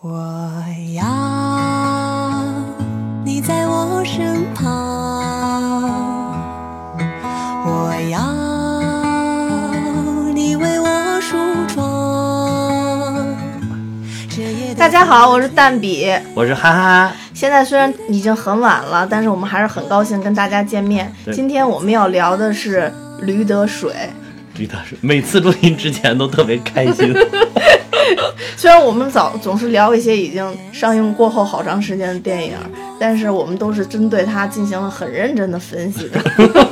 我要你在我身旁，我要你为我梳妆。大家好，我是蛋比。我是哈哈，现在虽然已经很晚了，但是我们还是很高兴跟大家见面。今天我们要聊的是驴得水。驴得水，每次录音之前都特别开心。虽然我们早总是聊一些已经上映过后好长时间的电影，但是我们都是针对它进行了很认真的分析的。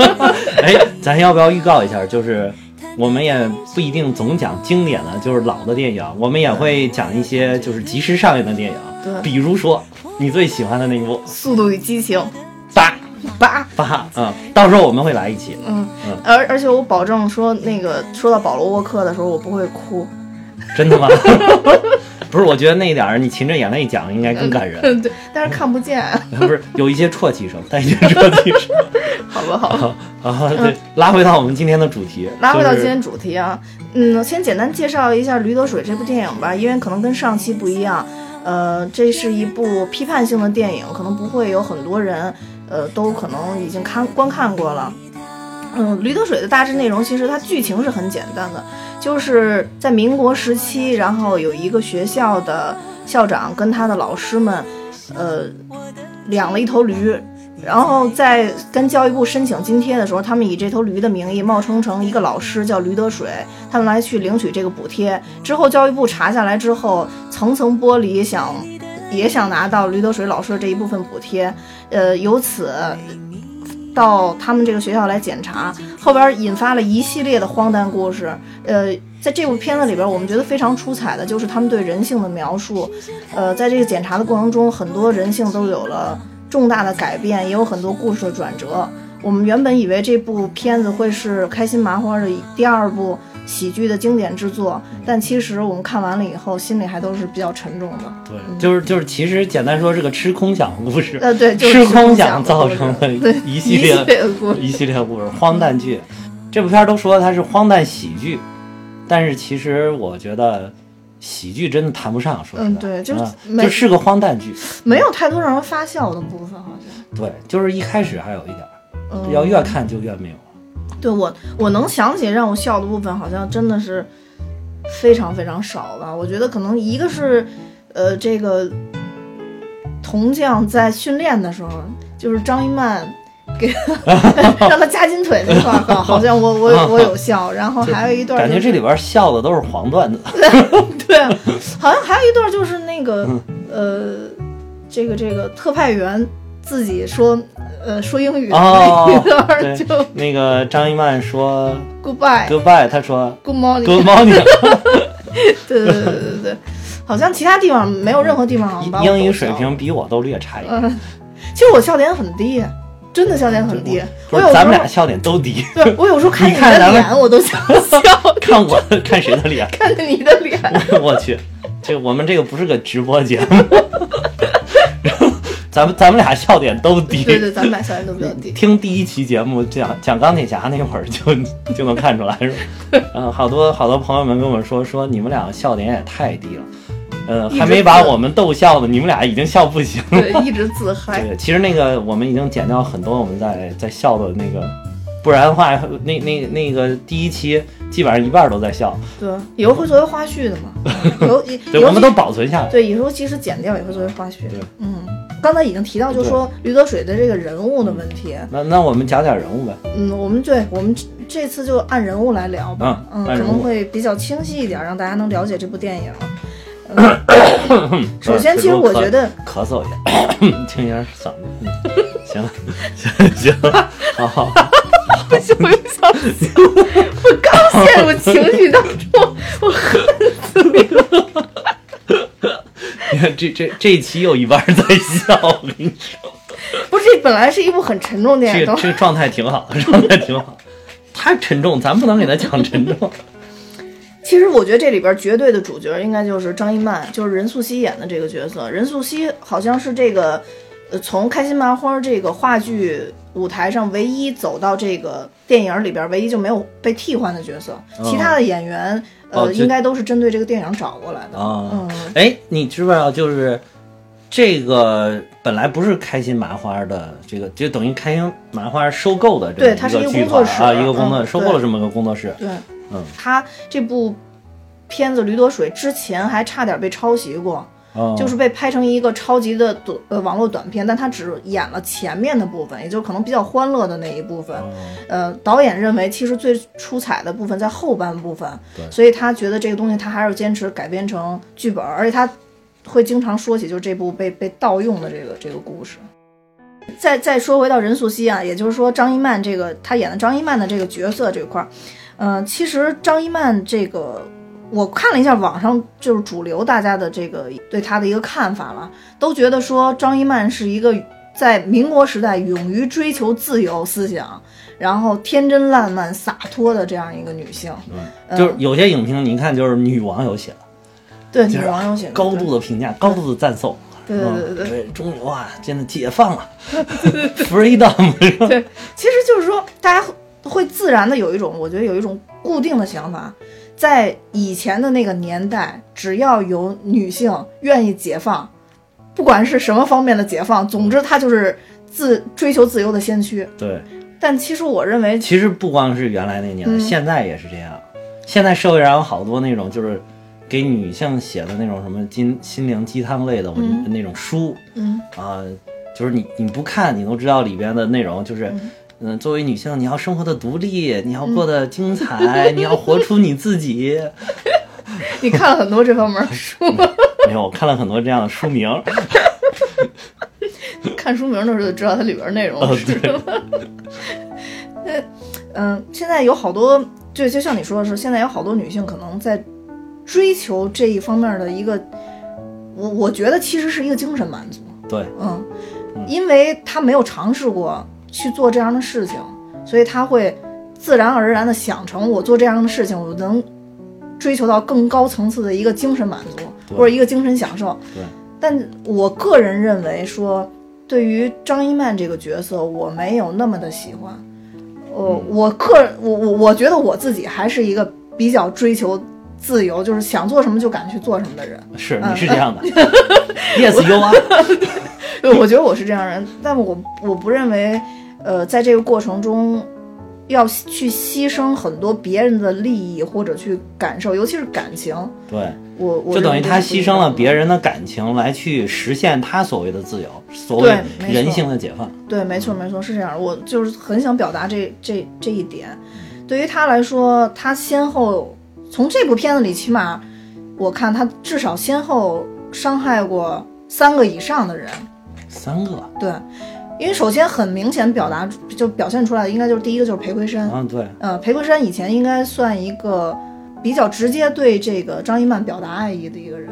哎，咱要不要预告一下？就是我们也不一定总讲经典的，就是老的电影，我们也会讲一些就是及时上映的电影。对比如说你最喜欢的那部《速度与激情八八，八》嗯，到时候我们会来一起。嗯嗯，而而且我保证说，那个说到保罗沃克的时候，我不会哭。真的吗？不是，我觉得那一点儿你噙着眼泪讲应该更感人。对，但是看不见。不是有一些啜泣声，带一些啜泣声。好吧，好吧。好，好，对，拉回到我们今天的主题，拉回到今天主题啊，嗯，先简单介绍一下《驴得水》这部电影吧，因为可能跟上期不一样，呃，这是一部批判性的电影，可能不会有很多人，呃，都可能已经看观看过了。嗯，《驴得水》的大致内容其实它剧情是很简单的，就是在民国时期，然后有一个学校的校长跟他的老师们，呃，养了一头驴，然后在跟教育部申请津贴的时候，他们以这头驴的名义冒充成一个老师叫驴得水，他们来去领取这个补贴。之后教育部查下来之后，层层剥离，想也想拿到驴得水老师的这一部分补贴，呃，由此到他们这个学校来检查，后边引发了一系列的荒诞故事。呃，在这部片子里边，我们觉得非常出彩的就是他们对人性的描述。呃，在这个检查的过程中，很多人性都有了重大的改变，也有很多故事的转折。我们原本以为这部片子会是开心麻花的第二部喜剧的经典之作，但其实我们看完了以后，心里还都是比较沉重的。对，就是就是，其实简单说是个吃空饷故事，呃，对，就是吃空讲饷造成的对一系列的故事。一系列故事，荒诞剧。这部片儿都说它是荒诞喜剧，但是其实我觉得喜剧真的谈不上，说实在，嗯对就是就是个荒诞剧。没有太多让人发笑的部分，好像。对，就是一开始还有一点要越看就越没有。对我，我能想起让我笑的部分，好像真的是非常非常少吧。我觉得可能一个是，呃，这个铜匠在训练的时候，就是张一曼给 让他夹金腿那块儿，好好像我我 我有笑。然后还有一段、就是，感觉这里边儿笑的都是黄段子。对，好像还有一段就是那个嗯呃，这个这个特派员自己说呃说英语的哦那一段就那个张一曼说 goodbye goodbye，他说 good morning good morning。对对对对对对，好像其他地方没有任何地方把英语水平比我都略差一点。嗯，其实我笑点很低，真的笑点很低。不是我有咱们俩笑点都低，对我有时候看你见的脸我都想笑，看我看谁的脸？看见你的脸。我去，这我们这个不是个直播节目，咱们咱们俩笑点都低。对对，咱们俩笑点都比较低。听第一期节目讲讲钢铁侠那会儿就就能看出来，是吧？嗯，好多好多朋友们跟我说说你们俩笑点也太低了，呃，还没把我们逗笑呢，你们俩已经笑不行了。对，一直自嗨。对，其实那个我们已经剪掉很多我们在在笑的那个，不然的话，那那那个第一期基本上一半都在笑，对，以后会作为花絮的嘛。有对，我们都保存下来。对，以后即使剪掉也会作为花絮对。嗯，刚才已经提到，就是说驴得水的这个人物的问题。那那我们讲点人物呗。嗯，我们对我们这这次就按人物来聊吧，嗯可按人物能会比较清晰一点，让大家能了解这部电影。嗯首先，其实我觉得，咳嗽一下，清一下嗓子。嗯，行了，行 行，好好。不行，我又想笑，我刚陷入情绪当中，我恨死你了。这这这一期有一半在笑，我跟你说，不是，这本来是一部很沉重的电影，这个这个状态挺好，状态挺好。太沉重，咱不能给他讲沉重。其实我觉得这里边绝对的主角应该就是张一曼，就是任素汐演的这个角色。任素汐好像是这个呃，从开心麻花这个话剧舞台上唯一走到这个电影里边，唯一就没有被替换的角色，其他的演员呃哦应该都是针对这个电影找过来的。啊嗯，哎，你知不知道就是这个本来不是开心麻花的，这个就等于开心麻花收购的这么对它是一个剧工作室团啊，一个工作嗯收购了这么个工作室。对，嗯，他这部片子《驴得水》之前还差点被抄袭过。哦就是被拍成一个超级的短呃网络短片，但他只演了前面的部分，也就是可能比较欢乐的那一部分。哦呃，导演认为其实最出彩的部分在后半部分，所以他觉得这个东西他还是坚持改编成剧本，而且他会经常说起就是这部被被盗用的这个这个故事。再再说回到任素汐啊，也就是说张一曼这个她演的张一曼的这个角色这块儿，嗯、其实张一曼这个我看了一下网上就是主流大家的这个对她的一个看法了，都觉得说张一曼是一个在民国时代勇于追求自由思想，然后天真烂漫洒脱的这样一个女性。嗯就是有些影评，你一看就是女网友写的，对女网友写的高度的评价，高度的赞颂。对对对对对嗯对，终于哇，真的解放了，freedom。对，其实就是说，大家会自然的有一种，我觉得有一种固定的想法，在以前的那个年代，只要有女性愿意解放，不管是什么方面的解放，总之她就是自追求自由的先驱。对，但其实我认为，其实不光是原来那年代，嗯现在也是这样。现在社会上有好多那种就是给女性写的那种什么心心灵鸡汤类的文、嗯那种书嗯啊、就是你你不看你都知道里边的内容，就是嗯、作为女性你要生活的独立，你要过得精彩，你要活出你自己。你看了很多这方面的书，没有，我看了很多这样的书名，看书名的时候就知道它里边内容哦是什么。呃嗯，现在有好多，就就像你说的是，现在有好多女性可能在追求这一方面的一个，我我觉得其实是一个精神满足，对，嗯，因为她没有尝试过去做这样的事情，所以他会自然而然的想成我做这样的事情，我能追求到更高层次的一个精神满足或者一个精神享受。对，但我个人认为说，对于张一曼这个角色，我没有那么的喜欢。我我个人，我我我觉得我自己还是一个比较追求自由，就是想做什么就敢去做什么的人。是嗯你是这样的，yes you are。对，我觉得我是这样人，但我我不认为，呃，在这个过程中要去牺牲很多别人的利益或者去感受，尤其是感情。对，我我就等于他牺牲了别人的感情来去实现他所谓的自由，所谓人性的解放。对，没错，没错，是这样。我就是很想表达这这这一点。对于他来说，他先后从这部片子里，起码我看他至少先后伤害过三个以上的人。三个对，因为首先很明显表达就表现出来的，应该就是第一个就是裴魁山。嗯，对，呃，裴魁山以前应该算一个比较直接对这个张一曼表达爱意的一个人。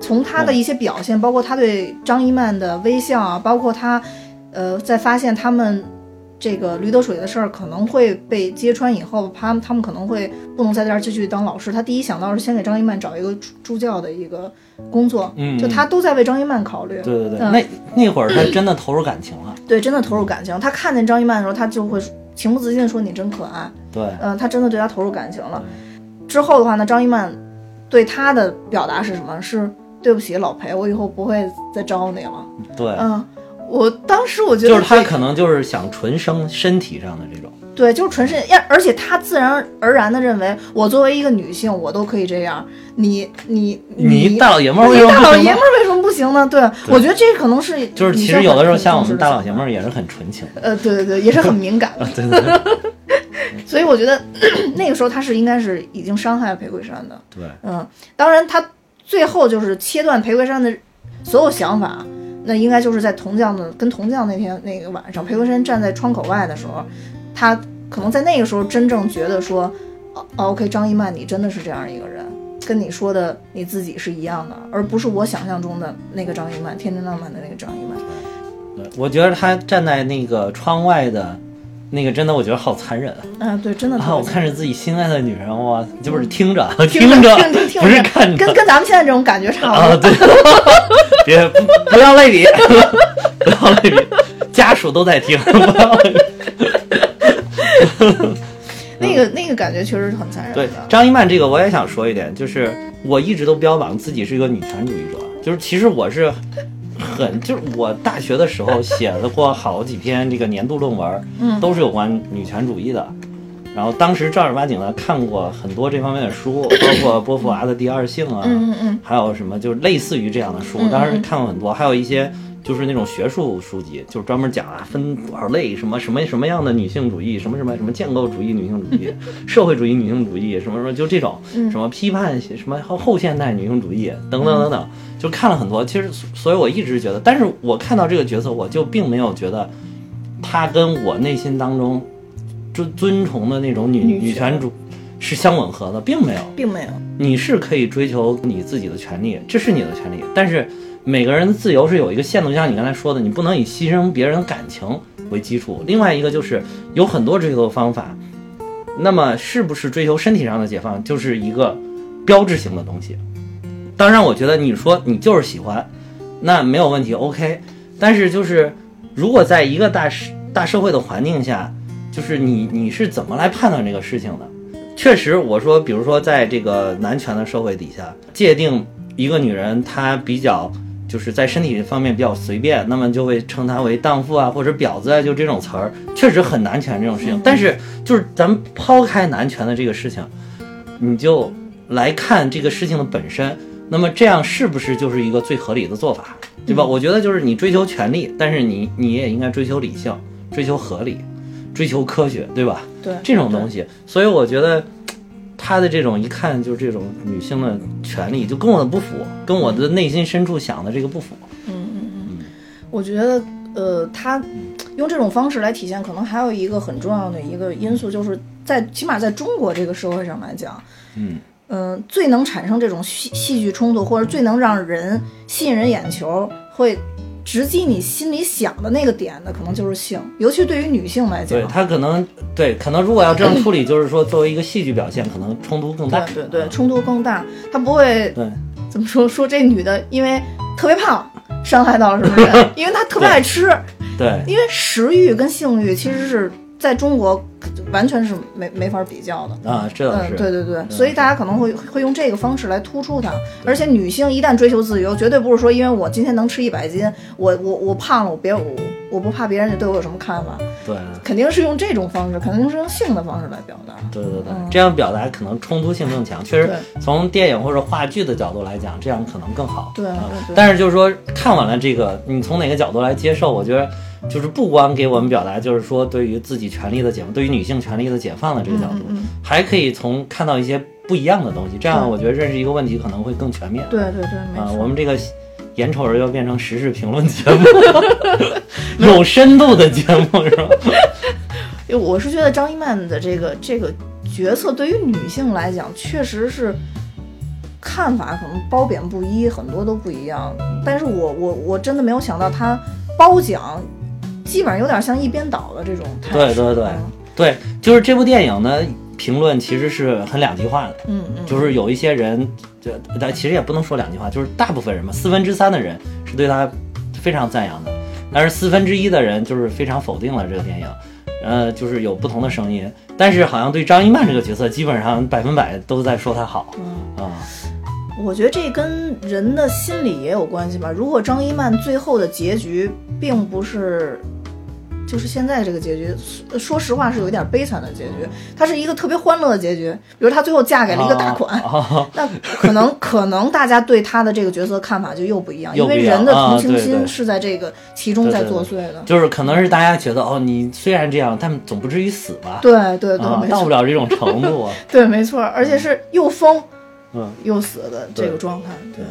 从他的一些表现，包括他对张一曼的微笑啊，包括他，呃，在发现他们这个驴得水的事儿可能会被揭穿以后，他们他们可能会不能在这儿继续当老师。他第一想到是先给张一曼找一个助助教的一个工作，嗯就他都在为张一曼考虑。对对对，嗯那那会儿他真的投入感情了。对，真的投入感情。他看见张一曼的时候，他就会情不自禁地说：“你真可爱。”对，嗯，他真的对他投入感情了。之后的话呢，张一曼对他的表达是什么？是对不起，老裴，我以后不会再招你了。对，嗯，我当时我觉得就是他可能就是想纯生身体上的这种。对，就是纯是，呀，而且他自然而然的认为，我作为一个女性，我都可以这样。你你你大老爷们儿为你大老爷们？儿为什么不行呢？对，我觉得这可能是就是其实有的时候像我们大老爷们儿也是很纯情的。呃，对对对，也是很敏感的。对对对 所以我觉得 那个时候他是应该是已经伤害了裴桂山的。对，嗯，当然他最后就是切断裴桂山的所有想法，那应该就是在铜匠的跟铜匠那天那个晚上，裴文山站在窗口外的时候，他可能在那个时候真正觉得说，哦，OK，张一曼，你真的是这样一个人。跟你说的你自己是一样的，而不是我想象中的那个张一曼，天真浪漫的那个张一曼。对，我觉得他站在那个窗外的，那个真的我觉得好残忍啊！嗯、对，真的特别啊，我看着自己心爱的女人，哇，就是听着听着，听听听不是看着跟跟咱们现在这种感觉差不啊，多。对，别不不要类比。不要类比，家属都在听。那个那个感觉确实是很残忍对的。张一曼这个，我也想说一点，就是我一直都标榜自己是一个女权主义者，就是其实我是很，就是我大学的时候写了过好几篇这个年度论文，嗯都是有关女权主义的。然后当时正儿八经的看过很多这方面的书，包括波伏娃的《第二性》啊，嗯嗯嗯。还有什么就是类似于这样的书，当时看过很多，还有一些就是那种学术书籍，就是专门讲啊分多少类，什么什么什么样的女性主义，什么什么什么建构主义女性主义、社会主义女性主义，什么什么就这种，嗯。什么批判什么后后现代女性主义等等等等，就看了很多。其实，所以我一直觉得，但是我看到这个角色，我就并没有觉得他跟我内心当中尊尊崇的那种女女权主是相吻合的，并没有。并没有。你是可以追求你自己的权利，这是你的权利，但是每个人的自由是有一个限度，就像你刚才说的，你不能以牺牲别人的感情为基础。另外一个就是有很多追求的方法，那么是不是追求身体上的解放，就是一个标志性的东西。当然，我觉得你说你就是喜欢，那没有问题，OK。但是就是如果在一个大社大社会的环境下，就是你你是怎么来判断这个事情的？确实，我说，比如说，在这个男权的社会底下，界定一个女人她比较就是在身体方面比较随便，那么就会称她为荡妇啊，或者婊子啊，就这种词儿，确实很男权这种事情。但是，就是咱们抛开男权的这个事情，你就来看这个事情的本身，那么这样是不是就是一个最合理的做法，对吧？我觉得就是你追求权利，但是你你也应该追求理性，追求合理，追求科学，对吧？对这种东西，所以我觉得他的这种一看就是这种女性的权利，就跟我的不符，跟我的内心深处想的这个不符。嗯嗯嗯。我觉得，呃，他用这种方式来体现，可能还有一个很重要的一个因素，就是在起码在中国这个社会上来讲，嗯，嗯、最能产生这种戏戏剧冲突，或者最能让人吸引人眼球，会直击你心里想的那个点的，可能就是性，尤其对于女性来讲对，她可能对，可能如果要这样处理，就是说作为一个戏剧表现，可能冲突更大。对对对，冲突更大，她不会对怎么说说这女的因为特别胖伤害到了什么人，因为她特别爱吃，对因为食欲跟性欲其实是在中国完全是没没法比较的。啊，这倒嗯，是。对对对，所以大家可能会会用这个方式来突出它，而且女性一旦追求自由，绝对不是说因为我今天能吃一百斤，我我我胖了，我别我我不怕别人对我有什么看法，对肯定是用这种方式，肯定是用性的方式来表达。对对对嗯，这样表达可能冲突性更强。确实，从电影或者话剧的角度来讲，这样可能更好。对啊对对但是就是说，看完了这个，你从哪个角度来接受？我觉得就是不光给我们表达，就是说对于自己权利的解放，对于女性权利的解放的这个角度，还可以从看到一些不一样的东西。这样我觉得认识一个问题可能会更全面。对对对，啊，错。我们这个眼瞅着要变成时事评论节目，有深度的节目是吧？因为我是觉得张一曼的这个这个角色对于女性来讲，确实是看法可能褒贬不一，很多都不一样。但是我我我真的没有想到她褒奖，基本上有点像一边倒的这种态势。对对对嗯对，就是这部电影呢，评论其实是很两极化的。嗯嗯，就是有一些人，这但其实也不能说两极化，就是大部分人嘛，四分之三的人是对他非常赞扬的，但是四分之一的人就是非常否定了这个电影，呃，就是有不同的声音，但是好像对张一曼这个角色，基本上百分百都在说她好嗯啊、我觉得这跟人的心理也有关系吧。如果张一曼最后的结局并不是，就是现在这个结局，说说实话是有一点悲惨的结局。它是一个特别欢乐的结局，比如她最后嫁给了一个大款，啊 那可能可能大家对她的这个角色看法就又不一样，因为人的同情心是在这个其中在作祟的。就是可能是大家觉得哦，你虽然这样，但总不至于死吧？对对对，到不了这种程度啊。对没错，而且是又疯嗯，又死的这个状态。对，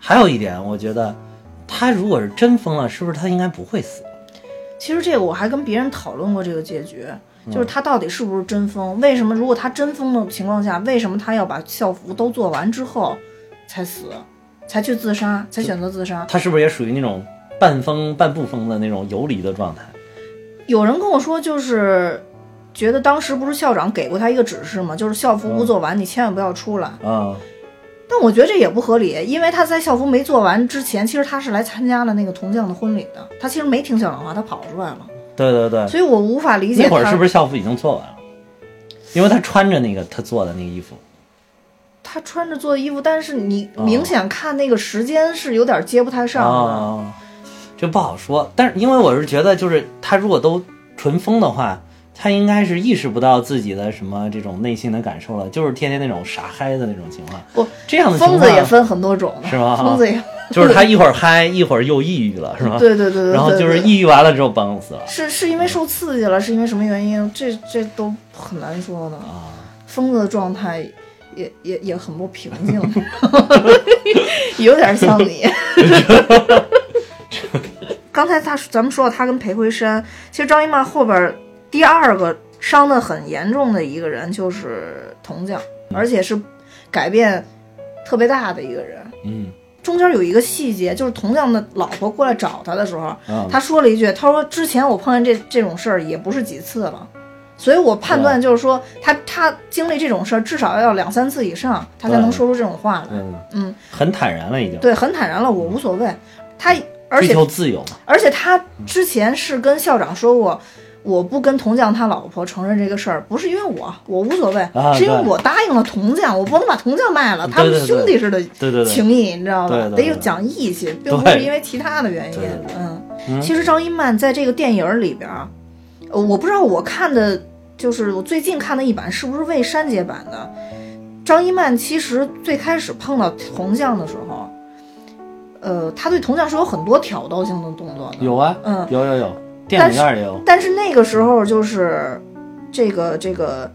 还有一点，我觉得他如果是真疯了，是不是他应该不会死？其实这个我还跟别人讨论过这个结局，嗯就是他到底是不是真疯？为什么如果他真疯的情况下，为什么他要把校服都做完之后才死，才去自杀，才选择自杀？他是不是也属于那种半疯半不疯的那种游离的状态？有人跟我说，就是觉得当时不是校长给过他一个指示吗？就是校服不做完，你千万不要出来。啊、但我觉得这也不合理，因为他在校服没做完之前，其实他是来参加了那个铜匠的婚礼的，他其实没听校长话，他跑出来了，对对对，所以我无法理解那会儿是不是是校服已经做完了？因为他穿着那个他做的那个衣服，他穿着做的衣服，但是你哦明显看那个时间是有点接不太上的。啊，这不好说。但是因为我是觉得，就是他如果都纯疯的话，他应该是意识不到自己的什么这种内心的感受了，就是天天那种傻嗨的那种情况。不，这样的疯子也分很多种，是吗疯子也，就是他一会儿嗨，一会儿又抑郁了，是吗？对对对对对，然后就是抑郁完了之后崩死了是是因为受刺激了，是因为什么原因？这这都很难说的。啊。疯子的状态也也也很不平静，有点像你。刚才他咱们说到他跟裴魁山，其实张一曼后边第二个伤得很严重的一个人就是铜匠，而且是改变特别大的一个人。嗯中间有一个细节，就是铜匠的老婆过来找他的时候，啊，他说了一句：“他说之前我碰见这这种事儿也不是几次了，所以我判断就是说他他经历这种事儿至少要两三次以上，他才能说出这种话来。嗯，嗯，很坦然了已经，对，很坦然了，我无所谓。他而追且求自由嘛。而且他之前是跟校长说过。”我不跟铜匠他老婆承认这个事儿，不是因为我，我无所谓，啊是因为我答应了铜匠，我不能把铜匠卖了，他们兄弟似的情谊，你知道吧？得有讲义气，并不是因为其他的原因。嗯，嗯其实张一曼在这个电影里边我不知道我看的，就是我最近看的一版是不是未删节版的。张一曼其实最开始碰到铜匠的时候，呃，他对铜匠是有很多挑逗性的动作的。有啊，嗯有有有，电影院也有。但是那个时候就是这个这个，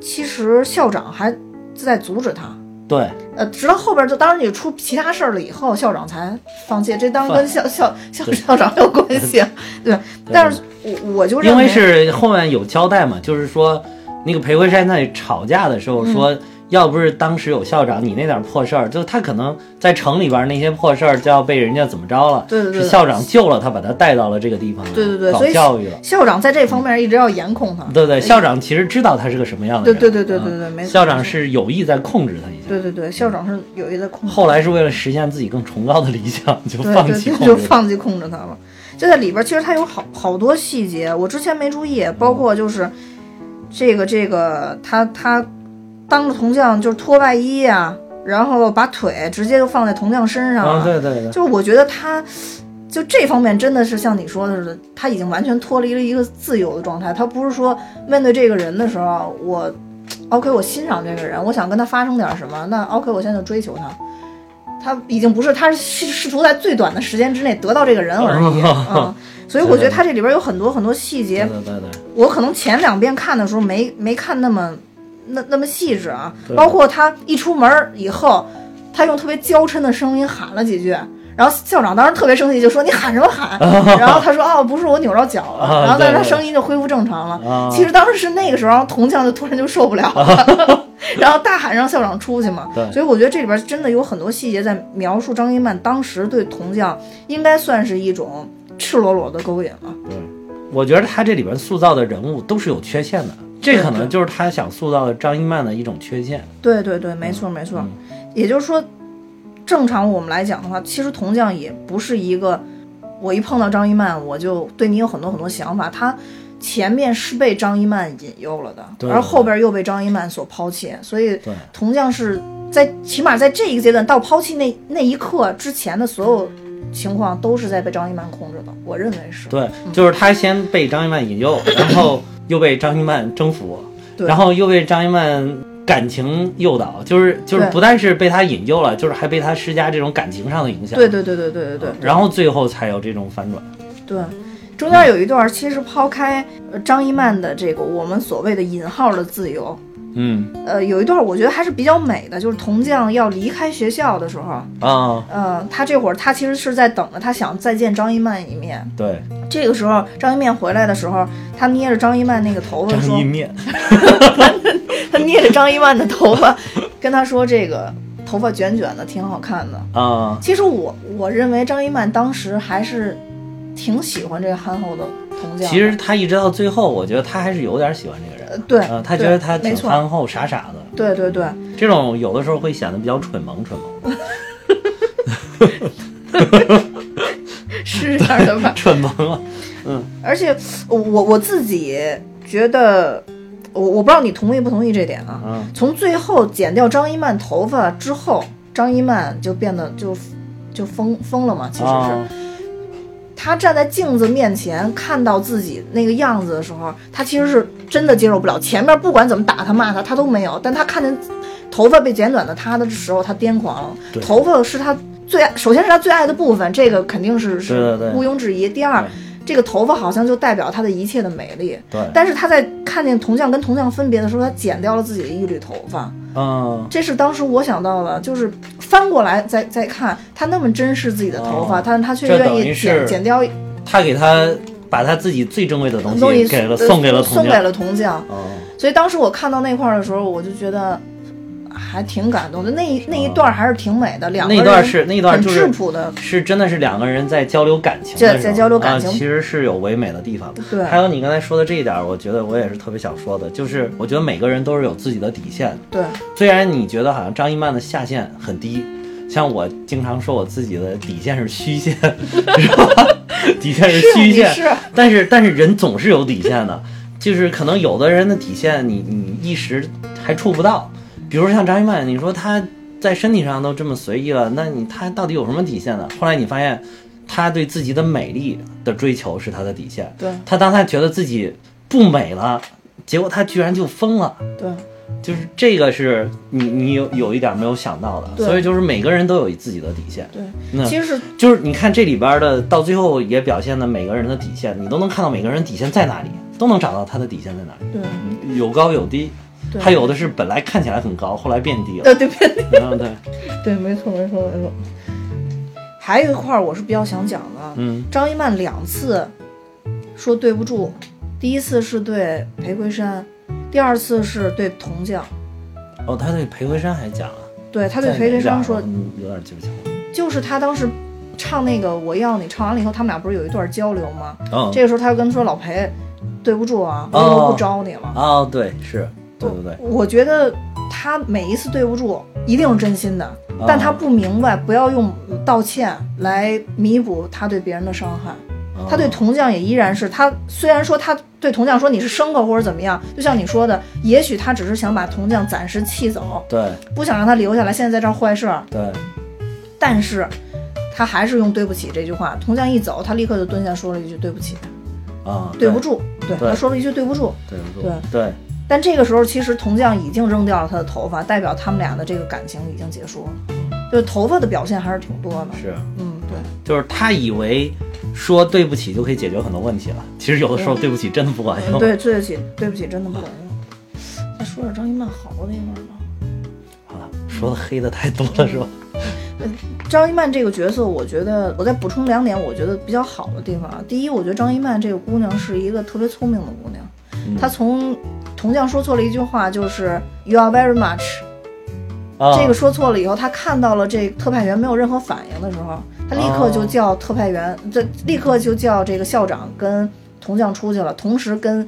其实校长还在阻止他。对，呃，直到后边就当然你出其他事儿了以后，校长才放弃。这当然跟校校校校长有关系，啊对。但是我我就认因为为是后面有交代嘛，就是说那个裴魁山在吵架的时候嗯说，要不是当时有校长，你那点破事儿，就他可能在城里边那些破事儿就要被人家怎么着了。对对对是校长救了他，把他带到了这个地方对对对所以教育了。校长在这方面一直要严控他。对对，校长其实知道他是个什么样的人。对对对对对嗯对，没错。校长是有意在控制他一下。对对对，校长是有意在控制。后来是为了实现自己更崇高的理想，就放弃控制他。放弃控制他了。就在里边，其实他有好好多细节，我之前没注意，包括就是这个这个他他当着铜匠就是脱外衣啊、然后把腿直接就放在铜匠身上啊，了。对对对，就是我觉得他就这方面真的是像你说的似的，他已经完全脱离了一个自由的状态。他不是说面对这个人的时候，我 OK，我欣赏这个人，我想跟他发生点什么，那 OK，我现在就追求他。他已经不是，他是试图在最短的时间之内得到这个人而已嗯、所以我觉得他这里边有很多很多细节，对对对，我可能前两遍看的时候没没看那么那那么细致啊，包括他一出门儿以后，他用特别娇嗔的声音喊了几句。然后校长当时特别生气，就说：“你喊什么喊？”然后他说：“哦，不是我扭着脚了。啊然后但是他声音就恢复正常了。啊其实当时是那个时候，铜匠就突然就受不了了，然后大喊让校长出去嘛。对所以我觉得这里边真的有很多细节在描述张一曼当时对铜匠应该算是一种赤裸裸的勾引了。对，我觉得他这里边塑造的人物都是有缺陷的，这可能就是他想塑造的张一曼的一种缺陷。对对对，没错没错。嗯也就是说，正常我们来讲的话，其实铜匠也不是一个，我一碰到张一曼，我就对你有很多很多想法。他前面是被张一曼引诱了的，而后边又被张一曼所抛弃，所以铜匠是在起码在这一个阶段到抛弃那那一刻之前的所有情况都是在被张一曼控制的，我认为是。对，就是他先被张一曼引诱，然后又被张一曼征服，然后又被张一曼感情诱导，就是就是不但是被他引诱了，就是还被他施加这种感情上的影响。对对对对对对对。然后最后才有这种反转。对，中间有一段，其实抛开呃张一曼的这个我们所谓的引号的自由，嗯呃，有一段我觉得还是比较美的，就是铜匠要离开学校的时候，啊，呃，他这会儿他其实是在等着他想再见张一曼一面。对，这个时候张一曼回来的时候，他捏着张一曼那个头发说张一，面，他捏着张一曼的头发，跟他说这个头发卷卷的，挺好看的。啊，其实我我认为张一曼当时还是挺喜欢这个憨厚的铜匠的。其实他一直到最后，我觉得他还是有点喜欢这个人。呃对，啊，他觉得他挺憨厚傻傻的。对对对，这种有的时候会显得比较蠢萌蠢萌。是这样的吧？蠢萌啊，而且我我自己觉得，我我不知道你同意不同意这点啊。嗯从最后剪掉张一曼头发之后，张一曼就变得就就疯疯了嘛，其实是。啊，她站在镜子面前看到自己那个样子的时候，他其实是真的接受不了。前面不管怎么打他骂他，他都没有，但他看见头发被剪短的他的时候，他癫狂了。头发是他最爱，首先是他最爱的部分，这个肯定是是毋庸置疑。第二，这个头发好像就代表他的一切的美丽。对，但是他在看见铜匠跟铜匠分别的时候，他剪掉了自己的一缕头发，嗯，这是当时我想到的，就是翻过来再再看，他那么珍视自己的头发，哦但他却愿意剪剪掉他给他把他自己最珍贵的东东西西给了呃送给了铜匠，送给了铜匠。哦，所以当时我看到那块儿的时候，我就觉得还挺感动的。那一那一段还是挺美的，两个人那一段是那一段很就是质朴的，是真的是两个人在交流感情的时候，在在交流感情啊，其实是有唯美的地方的。对还有你刚才说的这一点，我觉得我也是特别想说的，就是我觉得每个人都是有自己的底线。对虽然你觉得好像张一曼的下限很低，像我经常说我自己的底线是虚线，是吧？底线是虚线，是啊但是但是人总是有底线的，就是可能有的人的底线你你一时还触不到，比如像张一曼，你说她在身体上都这么随意了，那你她到底有什么底线呢？后来你发现，她对自己的美丽的追求是她的底线，对。她当她觉得自己不美了，结果她居然就疯了。对。就是这个是你你有有一点没有想到的，对。所以就是每个人都有自己的底线。对，那其实是就是你看这里边的到最后也表现的每个人的底线，你都能看到每个人底线在哪里，都能找到他的底线在哪里，对。有高有低，对还有的是本来看起来很高，后来变低了。呃对对嗯，对，对，没错没错没错。还有一块儿我是比较想讲的，嗯张一曼两次说对不住，第一次是对裴魁山，第二次是对铜匠。哦，他对裴魁山还讲了，对他对裴魁哪山说，有点记不清了。就是他当时唱那个我要你，唱完了以后，他们俩不是有一段交流吗？哦这个时候他就跟他说老裴，对不住啊，我哦以后不招你了。哦，对，是，对对对，我觉得他每一次对不住一定是真心的，哦但他不明白不要用道歉来弥补他对别人的伤害。哦他对铜匠也依然是他，虽然说他对铜匠说你是牲口或者怎么样，就像你说的，也许他只是想把铜匠暂时气走，对不想让他留下来，现在在这儿坏事儿。对，但是，他还是用对不起这句话。铜匠一走，他立刻就蹲下说了一句对不起，啊，对不住。对对他说了一句对不住。对不住，对对但这个时候，其实铜匠已经扔掉了他的头发，代表他们俩的这个感情已经结束了。就是头发的表现还是挺多的。是。嗯，对。就是他以为说对不起就可以解决很多问题了，其实有的时候对不起真的不管用。嗯对，对不起，对不起，真的不管用。再说点张一曼好的地方吧。好了，说的黑的太多了是吧？张一曼这个角色，我觉得我再补充两点，我觉得比较好的地方啊。第一，我觉得张一曼这个姑娘是一个特别聪明的姑娘。嗯她从铜匠说错了一句话，就是 “You are very much”，、啊，这个说错了以后，他看到了这特派员没有任何反应的时候，他立刻就叫特派员，这、立刻就叫这个校长跟铜匠出去了，同时跟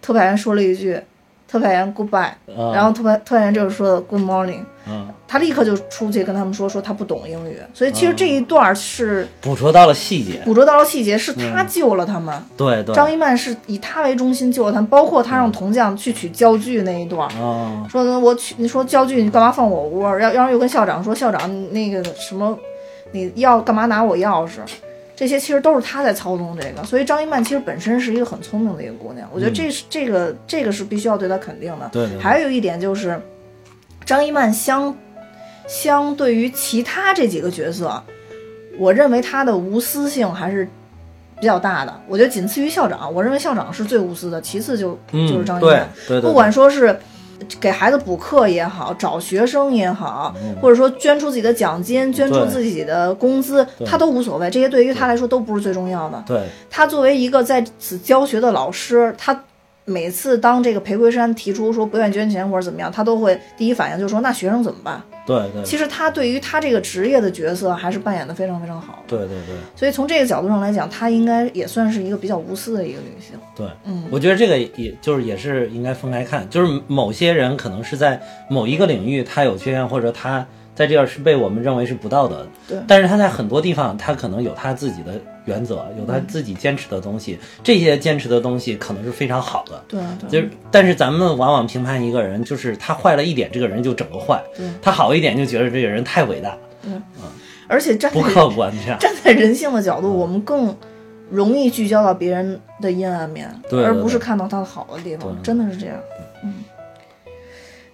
特派员说了一句“特派员 goodbye”，、啊。然后特派特派员就是说的 “good morning”。嗯，他立刻就出去跟他们说说他不懂英语，所以其实这一段是捕捉到了细节，捕捉到了细节，是他救了他们。对对，张一曼是以他为中心救了他们，包括他让铜匠去取焦距那一段，啊，说我取你说焦距你干嘛放我屋？然然后又跟校长说校长那个什么，你要干嘛拿我钥匙？这些其实都是他在操纵这个，所以张一曼其实本身是一个很聪明的一个姑娘，我觉得这是、这个这个是必须要对她肯定的。对对对还有一点就是，张一曼相相对于其他这几个角色，我认为她的无私性还是比较大的。我觉得仅次于校长，我认为校长是最无私的，其次就、嗯就是张一对曼。对对，不管说是给孩子补课也好，找学生也好，嗯或者说捐出自己的奖金、捐出自己的工资，他都无所谓。这些对于他来说都不是最重要的。对他作为一个在此教学的老师，他每次当这个裴魁山提出说不愿意捐钱或者怎么样，他都会第一反应就说那学生怎么办？对对其实他对于他这个职业的角色还是扮演的非常非常好。对对对所以从这个角度上来讲，他应该也算是一个比较无私的一个女性。对，嗯我觉得这个也就是也是应该分开看，就是某些人可能是在某一个领域他有缺陷，或者他在这儿是被我们认为是不道德的，对但是他在很多地方他可能有他自己的原则，有他自己坚持的东西，这些坚持的东西可能是非常好的。对对，就是，但是咱们往往评判一个人，就是他坏了一点，这个人就整个坏；对。他好一点，就觉得这个人太伟大，嗯。而且站在不客观这样。站在人性的角度，我们更容易聚焦到别人的阴暗面，对对而不是看到他的好的地方，真的是这样。嗯，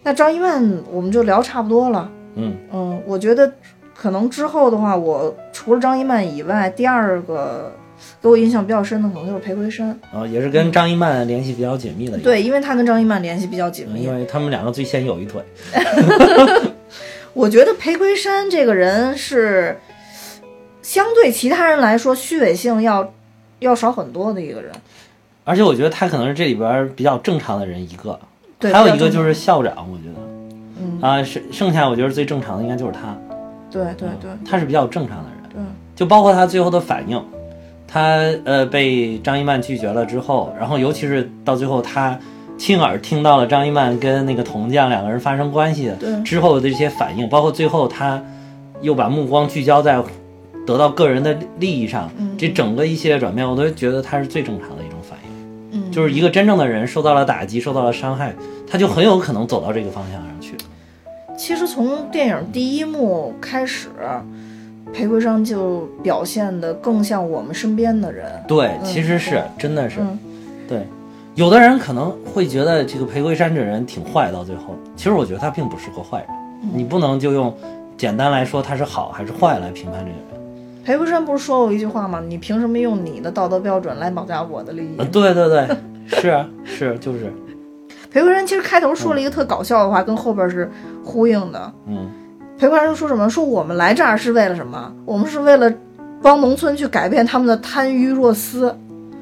那张一曼我们就聊差不多了。嗯。嗯，我觉得可能之后的话，我除了张一曼以外，第二个给我印象比较深的可能就是裴魁山。啊，也是跟张一曼联系比较紧密的一个。对，因为他跟张一曼联系比较紧嗯，密。因为他们两个最先有一腿。我觉得裴魁山这个人是相对其他人来说虚伪性要要少很多的一个人。而且我觉得他可能是这里边比较正常的人一个，对，还有一个就是校长，我觉得嗯，啊，剩剩下我觉得最正常的应该就是他，对对对他是比较正常的人，对，就包括他最后的反应，他呃被张一曼拒绝了之后，然后尤其是到最后他亲耳听到了张一曼跟那个铜匠两个人发生关系对之后的这些反应，包括最后他又把目光聚焦在得到个人的利益上，嗯这整个一系列转变，我都觉得他是最正常的一种反应。嗯，就是一个真正的人受到了打击，受到了伤害，他就很有可能走到这个方向上去。其实从电影第一幕开始，裴魁山就表现得更像我们身边的人。对，嗯其实是真的是，嗯对。有的人可能会觉得这个裴魁山这人挺坏，到最后，其实我觉得他并不是个坏人。嗯你不能就用简单来说他是好还是坏来评判这个人。裴魁山不是说过一句话吗？你凭什么用你的道德标准来绑架我的利益？呃，对对对，是啊是就是，裴魁山其实开头说了一个特搞笑的话，跟后边是呼应的。嗯，裴魁山说什么？说我们来这儿是为了什么？我们是为了帮农村去改变他们的贪欲弱私。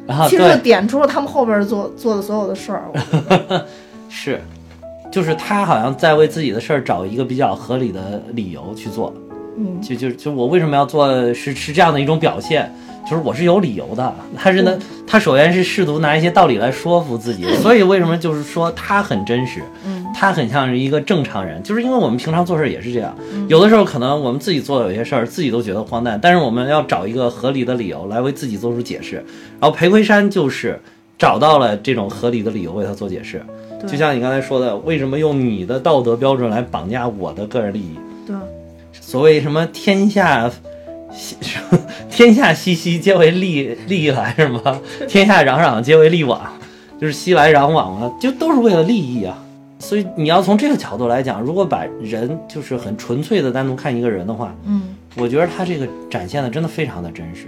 然后其实就点出了他们后边做做的所有的事儿。是，就是他好像在为自己的事儿找一个比较合理的理由去做。嗯，就就就我为什么要做是是这样的一种表现，就是我是有理由的。他是呢，他首先是试图拿一些道理来说服自己，所以为什么就是说他很真实，嗯，他很像是一个正常人，就是因为我们平常做事也是这样，有的时候可能我们自己做的有些事儿自己都觉得荒诞，但是我们要找一个合理的理由来为自己做出解释。然后裴魁山就是找到了这种合理的理由为他做解释，就像你刚才说的，为什么用你的道德标准来绑架我的个人利益？对，所谓什么天下熙天下熙熙，皆为利利来是吗？天下攘攘，皆为利往，就是熙来攘往啊，就都是为了利益啊。所以你要从这个角度来讲，如果把人就是很纯粹的单独看一个人的话，嗯，我觉得他这个展现的真的非常的真实。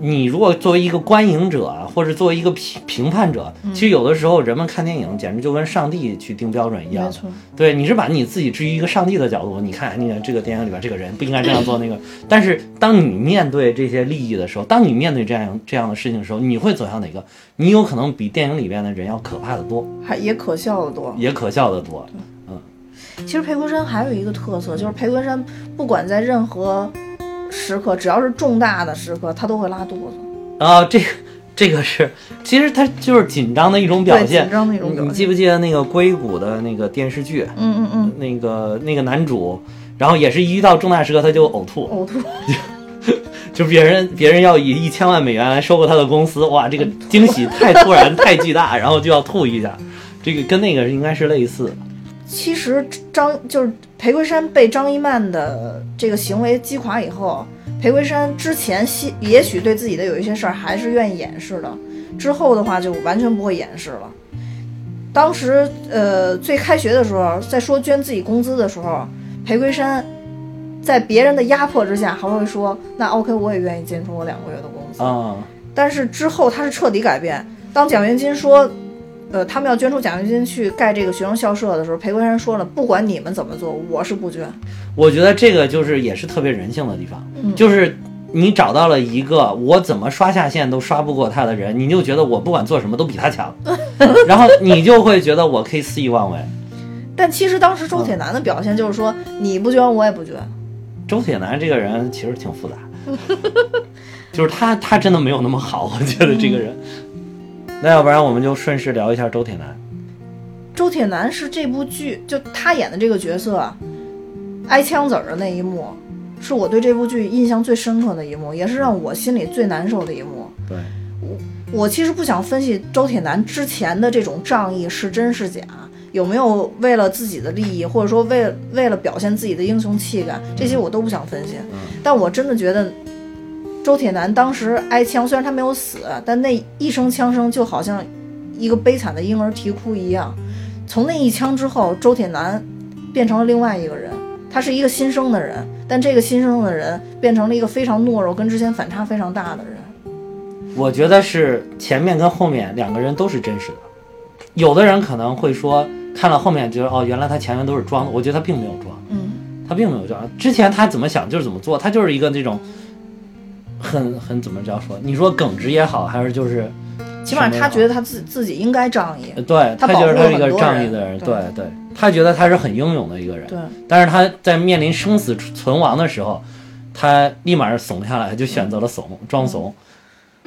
你如果作为一个观影者啊，或者作为一个评评判者，其实有的时候人们看电影简直就跟上帝去定标准一样。没错，对，你是把你自己置于一个上帝的角度，你看你看这个电影里边这个人不应该这样做那个，但是当你面对这些利益的时候，当你面对这样这样的事情的时候，你会走向哪个？你有可能比电影里边的人要可怕的多，还也可笑的多。也可笑的多。嗯其实裴魁山还有一个特色，就是裴魁山不管在任何时刻，只要是重大的时刻，他都会拉肚子。啊，这个这个是，其实他就是紧张的一种表现。紧张的一种表现你你记不记得那个硅谷的那个电视剧？嗯嗯嗯，那个那个男主，然后也是一遇到重大时刻他就呕吐，呕吐。就别人别人要以一千万美元来收购他的公司，哇，这个惊喜太突然太巨大，然后就要吐一下，这个跟那个应该是类似。其实张就是裴魁山被张一曼的这个行为击垮以后，裴魁山之前希也许对自己的有一些事儿还是愿意掩饰的，之后的话就完全不会掩饰了。当时呃最开学的时候，在说捐自己工资的时候，裴魁山在别人的压迫之下还会说：“那 OK，我也愿意捐出我两个月的工资。啊、但是之后他是彻底改变。当蒋元金说，呃，他们要捐出奖学金去盖这个学生校舍的时候，裴魁山说了，不管你们怎么做，我是不捐。我觉得这个就是也是特别人性的地方，嗯就是你找到了一个我怎么刷下线都刷不过他的人，你就觉得我不管做什么都比他强，然后你就会觉得我可以肆意妄为。但其实当时周铁男的表现就是说，你不捐我也不捐。周铁男这个人其实挺复杂，就是他他真的没有那么好，我觉得这个人。那要不然我们就顺势聊一下周铁男。周铁男是这部剧就他演的这个角色啊，挨枪子儿的那一幕，是我对这部剧印象最深刻的一幕，也是让我心里最难受的一幕。对，我其实不想分析周铁男之前的这种仗义是真是假，有没有为了自己的利益，或者说为为了表现自己的英雄气概，这些我都不想分析。但我真的觉得，周铁男当时挨枪，虽然他没有死，但那一声枪声就好像一个悲惨的婴儿啼哭一样。从那一枪之后，周铁男变成了另外一个人，他是一个新生的人，但这个新生的人变成了一个非常懦弱，跟之前反差非常大的人。我觉得是前面跟后面两个人都是真实的。有的人可能会说，看到后面觉得哦，原来他前面都是装的。我觉得他并没有装，嗯，他并没有装。之前他怎么想就是怎么做，他就是一个那种很很怎么着说，你说耿直也好，还是就是起码他觉得他自自己应该仗义。呃对他他觉得他是一个仗义的人，对对对，他觉得他是很英勇的一个人。对，但是他在面临生死存亡的时候，他立马怂下来，就选择了怂，装怂。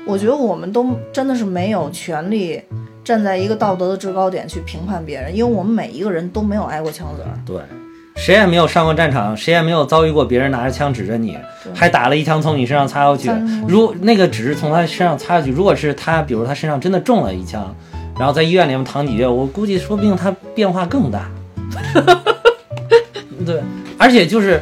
我觉得我们都真的是没有权利站在一个道德的制高点去评判别人，因为我们每一个人都没有挨过枪子儿。对，谁也没有上过战场，谁也没有遭遇过别人拿着枪指着你，还打了一枪从你身上擦过去嗯。如那个只是从他身上擦过去，如果是他，比如他身上真的中了一枪，然后在医院里面躺几月，我估计说不定他变化更大。对，而且就是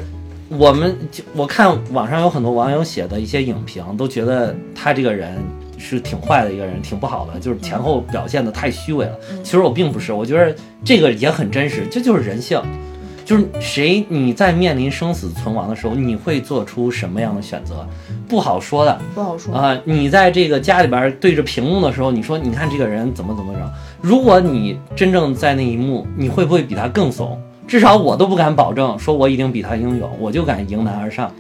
我们就我看网上有很多网友写的一些影评，都觉得他这个人是挺坏的一个人，挺不好的，就是前后表现的太虚伪了。其实我并不是，我觉得这个也很真实，这就是人性。就是谁你在面临生死存亡的时候，你会做出什么样的选择，不好说的。不好说。啊、你在这个家里边对着屏幕的时候，你说你看这个人怎么怎么着，如果你真正在那一幕，你会不会比他更怂？至少我都不敢保证，说我一定比他英勇，我就敢迎难而上，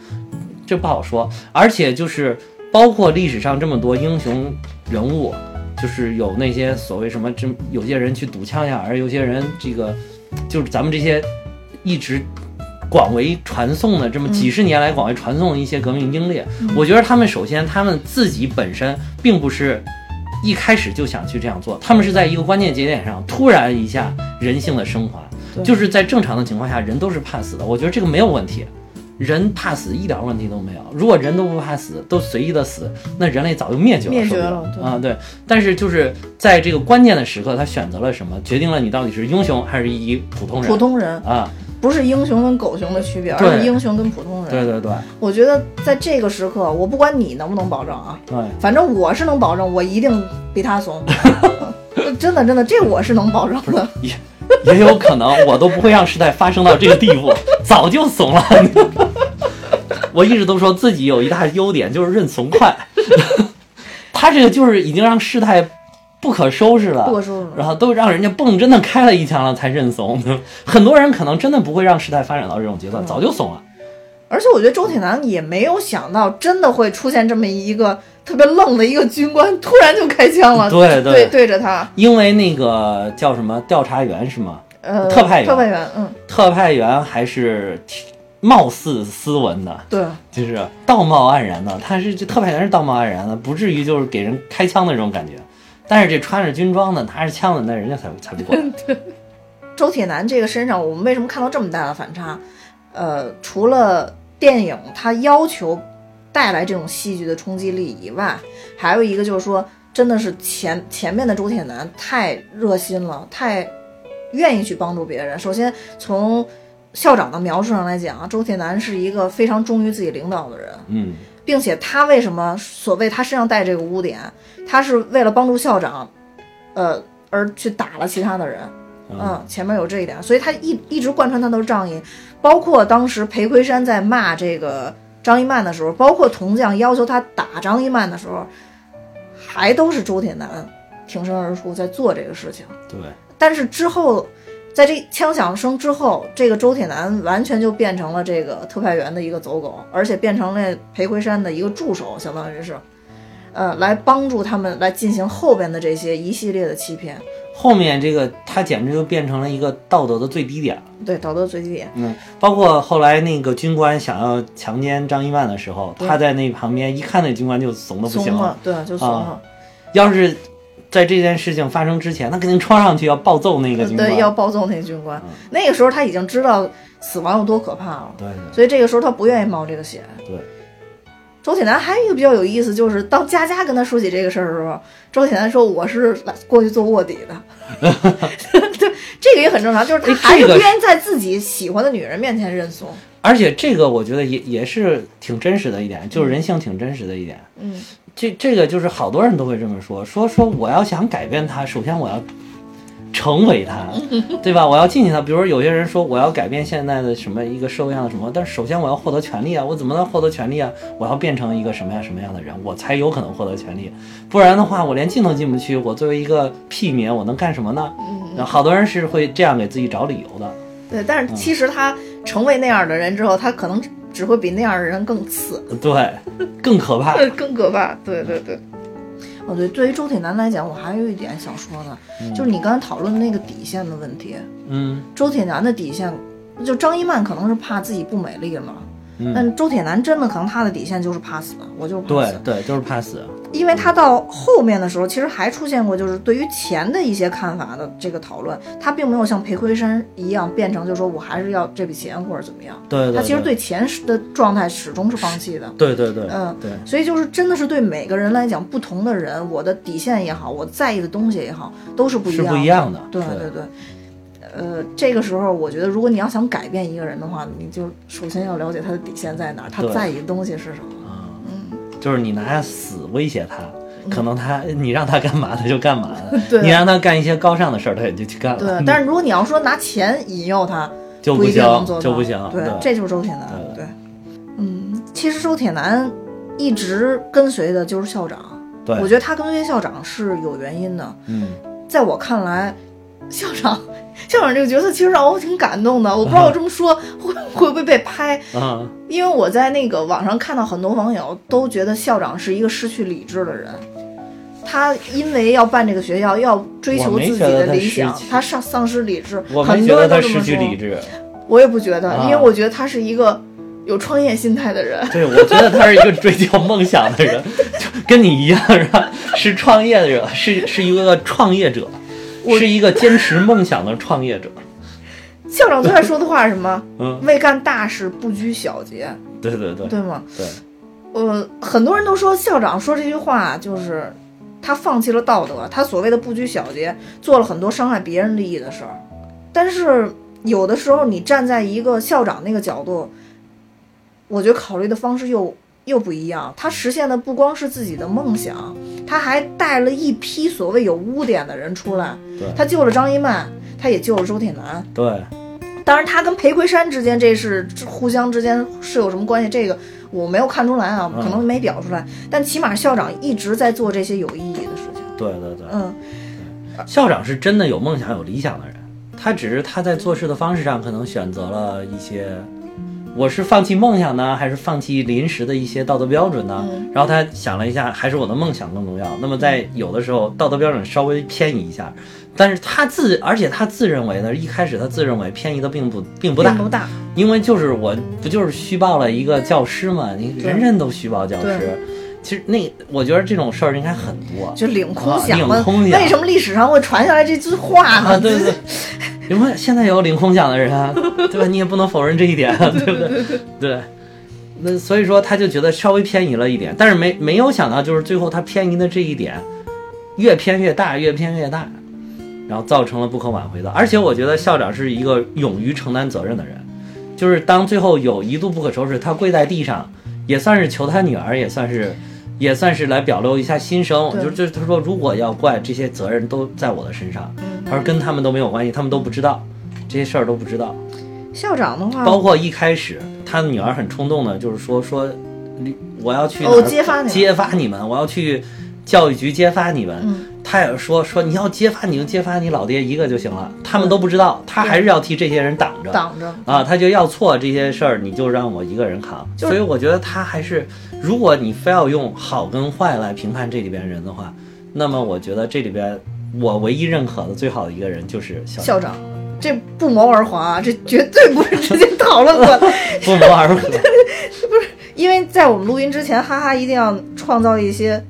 这不好说。而且就是包括历史上这么多英雄人物，就是有那些所谓什么，这有些人去堵枪呀，而有些人这个就是咱们这些一直广为传颂的这么几十年来广为传颂的一些革命英烈，我觉得他们首先他们自己本身并不是一开始就想去这样做，他们是在一个关键节点上突然一下人性的升华，就是在正常的情况下人都是怕死的，我觉得这个没有问题。人怕死一点问题都没有。如果人都不怕死，都随意的死，那人类早就灭绝了。灭绝了对啊，对。但是就是在这个关键的时刻，他选择了什么，决定了你到底是英雄还是一普通人。普通人啊，不是英雄跟狗熊的区别，而是英雄跟普通人。对对对我觉得在这个时刻，我不管你能不能保证啊，对，反正我是能保证，我一定比他怂。真的真的，这我是能保证的。也也有可能我都不会让事态发生到这个地步，早就怂了。我一直都说自己有一大优点，就是认怂快。他这个就是已经让事态不可收拾了，不可收拾了。然后都让人家蹦真的开了一枪了才认怂。很多人可能真的不会让时代发展到这种阶段，嗯。早就怂了。而且我觉得周铁男也没有想到，真的会出现这么一个特别愣的一个军官，突然就开枪了，对 对。对对着他，因为那个叫什么调查员是吗？呃，特派员。特派员，嗯，特派员还是挺貌似斯文的，对，就是道貌岸然的，他是这特派员是道貌岸然的，不至于就是给人开枪的那种感觉。但是这穿着军装的拿着枪的，那人家才才不管。周铁男这个身上，我们为什么看到这么大的反差？呃，除了电影它要求带来这种戏剧的冲击力以外，还有一个就是说，真的是前前面的周铁男太热心了，太愿意去帮助别人。首先从校长的描述上来讲啊，周铁男是一个非常忠于自己领导的人，嗯，并且他为什么所谓他身上带这个污点，他是为了帮助校长，呃，而去打了其他的人。嗯，前面有这一点，所以他一一直贯穿他都是仗义，包括当时裴魁山在骂这个张一曼的时候，包括铜匠要求他打张一曼的时候，还都是周铁男挺身而出在做这个事情。对，但是之后在这枪响声之后，这个周铁男完全就变成了这个特派员的一个走狗，而且变成了裴魁山的一个助手，相当于是，呃，来帮助他们来进行后边的这些一系列的欺骗。后面这个他简直就变成了一个道德的最低点。对，道德最低点。嗯，包括后来那个军官想要强奸张一曼的时候，他在那旁边一看，那军官就怂的不行怂了，对，就怂了。啊要是在这件事情发生之前，他肯定冲上去要暴揍那个军官。对，要暴揍那个军官。那个时候他已经知道死亡有多可怕了，对对所以这个时候他不愿意冒这个险。对。周铁男还有一个比较有意思，就是当佳佳跟他说起这个事儿的时候，周铁男说：“我是来过去做卧底的。”对，这个也很正常，就是他哎还是不愿意在自己喜欢的女人面前认怂。而且这个我觉得也也是挺真实的一点，就是人性挺真实的一点。嗯，这这个就是好多人都会这么说，说说我要想改变他，首先我要成为他，对吧？我要进去他。比如有些人说我要改变现在的什么一个社会上的什么，但是首先我要获得权利啊，我怎么能获得权利啊？我要变成一个什么样什么样的人，我才有可能获得权利。不然的话，我连进都进不去，我作为一个屁民，我能干什么呢？然后好多人是会这样给自己找理由的。对，但嗯是其实他成为那样的人之后，他可能只会比那样的人更次。对，更可怕。更可怕。对对对。哦，对，对于周铁男来讲，我还有一点想说的，就是你刚才讨论的那个底线的问题。嗯周铁男的底线，就张一曼可能是怕自己不美丽了，嗯，但周铁男真的可能他的底线就是怕死，我就是怕死。对对，就是怕死。因为他到后面的时候，其实还出现过，就是对于钱的一些看法的这个讨论，他并没有像裴魁山一样变成，就是说我还是要这笔钱或者怎么样。对对对，他其实对钱的状态始终是放弃的。对对对，嗯对。所以就是真的是对每个人来讲，不同的人，我的底线也好，我在意的东西也好，都是不一样的。不一样的对对对对。呃，这个时候我觉得，如果你要想改变一个人的话，你就首先要了解他的底线在哪儿，他在意的东西是什么。啊，就是你拿死威胁他，可能他你让他干嘛他就干嘛了，嗯 对你让他干一些高尚的事儿他也就去干了。对，但是如果你要说拿钱引诱他，就不行就不行。对，这就是周铁男。对对，嗯，其实周铁男一直跟随的就是校长。对，我觉得他跟随校长是有原因的。嗯，在我看来，校长 校长这个角色其实让我挺感动的。我不知道我这么说会会不会被拍，啊，因为我在那个网上看到很多网友都觉得校长是一个失去理智的人。他因为要办这个学校，要追求自己的理想，他丧丧失理智。我没很多觉得他人都这么说失去理。智。我也不觉得，啊因为我觉得他是一个有创业心态的人。对，我觉得他是一个追求梦想的人，就跟你一样，是吧？是创业的人，是是一个创业者，是一个坚持梦想的创业者。校长最爱说的话是什么？嗯，为干大事不拘小节，对对对对吗？对，呃，很多人都说校长说这句话就是他放弃了道德，他所谓的不拘小节，做了很多伤害别人利益的事儿。但是有的时候你站在一个校长那个角度，我觉得考虑的方式又又不一样。他实现的不光是自己的梦想，他还带了一批所谓有污点的人出来。对他救了张一曼，他也救了周铁男。对当然，他跟裴魁山之间这是互相之间是有什么关系？这个我没有看出来啊，嗯可能没表出来。但起码校长一直在做这些有意义的事情。对对对，嗯，校长是真的有梦想、有理想的人，他只是他在做事的方式上可能选择了一些，我是放弃梦想呢，还是放弃临时的一些道德标准呢？嗯然后他想了一下，还是我的梦想更重要。那么在有的时候道德标准稍微偏移一下，但是他自，而且他自认为呢，一开始他自认为偏移的并不并不大，并不大。因为就是我不就是虚报了一个教师嘛，你人人都虚报教师。其实那我觉得这种事儿应该很多，就领空啊饷嘛，领空饷为什么历史上会传下来这句话呢？啊，对对，因为现在也有领空奖的人啊，对吧？你也不能否认这一点，啊，对不对？对。那所以说，他就觉得稍微偏移了一点，但是没没有想到，就是最后他偏移的这一点，越偏越大，越偏越大，然后造成了不可挽回的。而且我觉得校长是一个勇于承担责任的人，就是当最后有一度不可收拾，他跪在地上，也算是求他女儿，也算是。也算是来表露一下心声，就就是他说，如果要怪这些责任都在我的身上，嗯他说跟他们都没有关系，他们都不知道这些事儿都不知道。校长的话，包括一开始他的女儿很冲动的，就是说说，你我要去揭发你们揭发你们，我要去教育局揭发你们。嗯他也说说你要揭发你就揭发你老爹一个就行了，他们都不知道，他还是要替这些人挡着。挡着。啊，他就要错这些事儿，你就让我一个人扛。就是所以我觉得他还是，如果你非要用好跟坏来评判这里边人的话，那么我觉得这里边我唯一认可的最好的一个人就是校校长，这不谋而合啊，这绝对不是直接讨论过的。不谋而合。不是因为在我们录音之前，哈哈一定要创造一些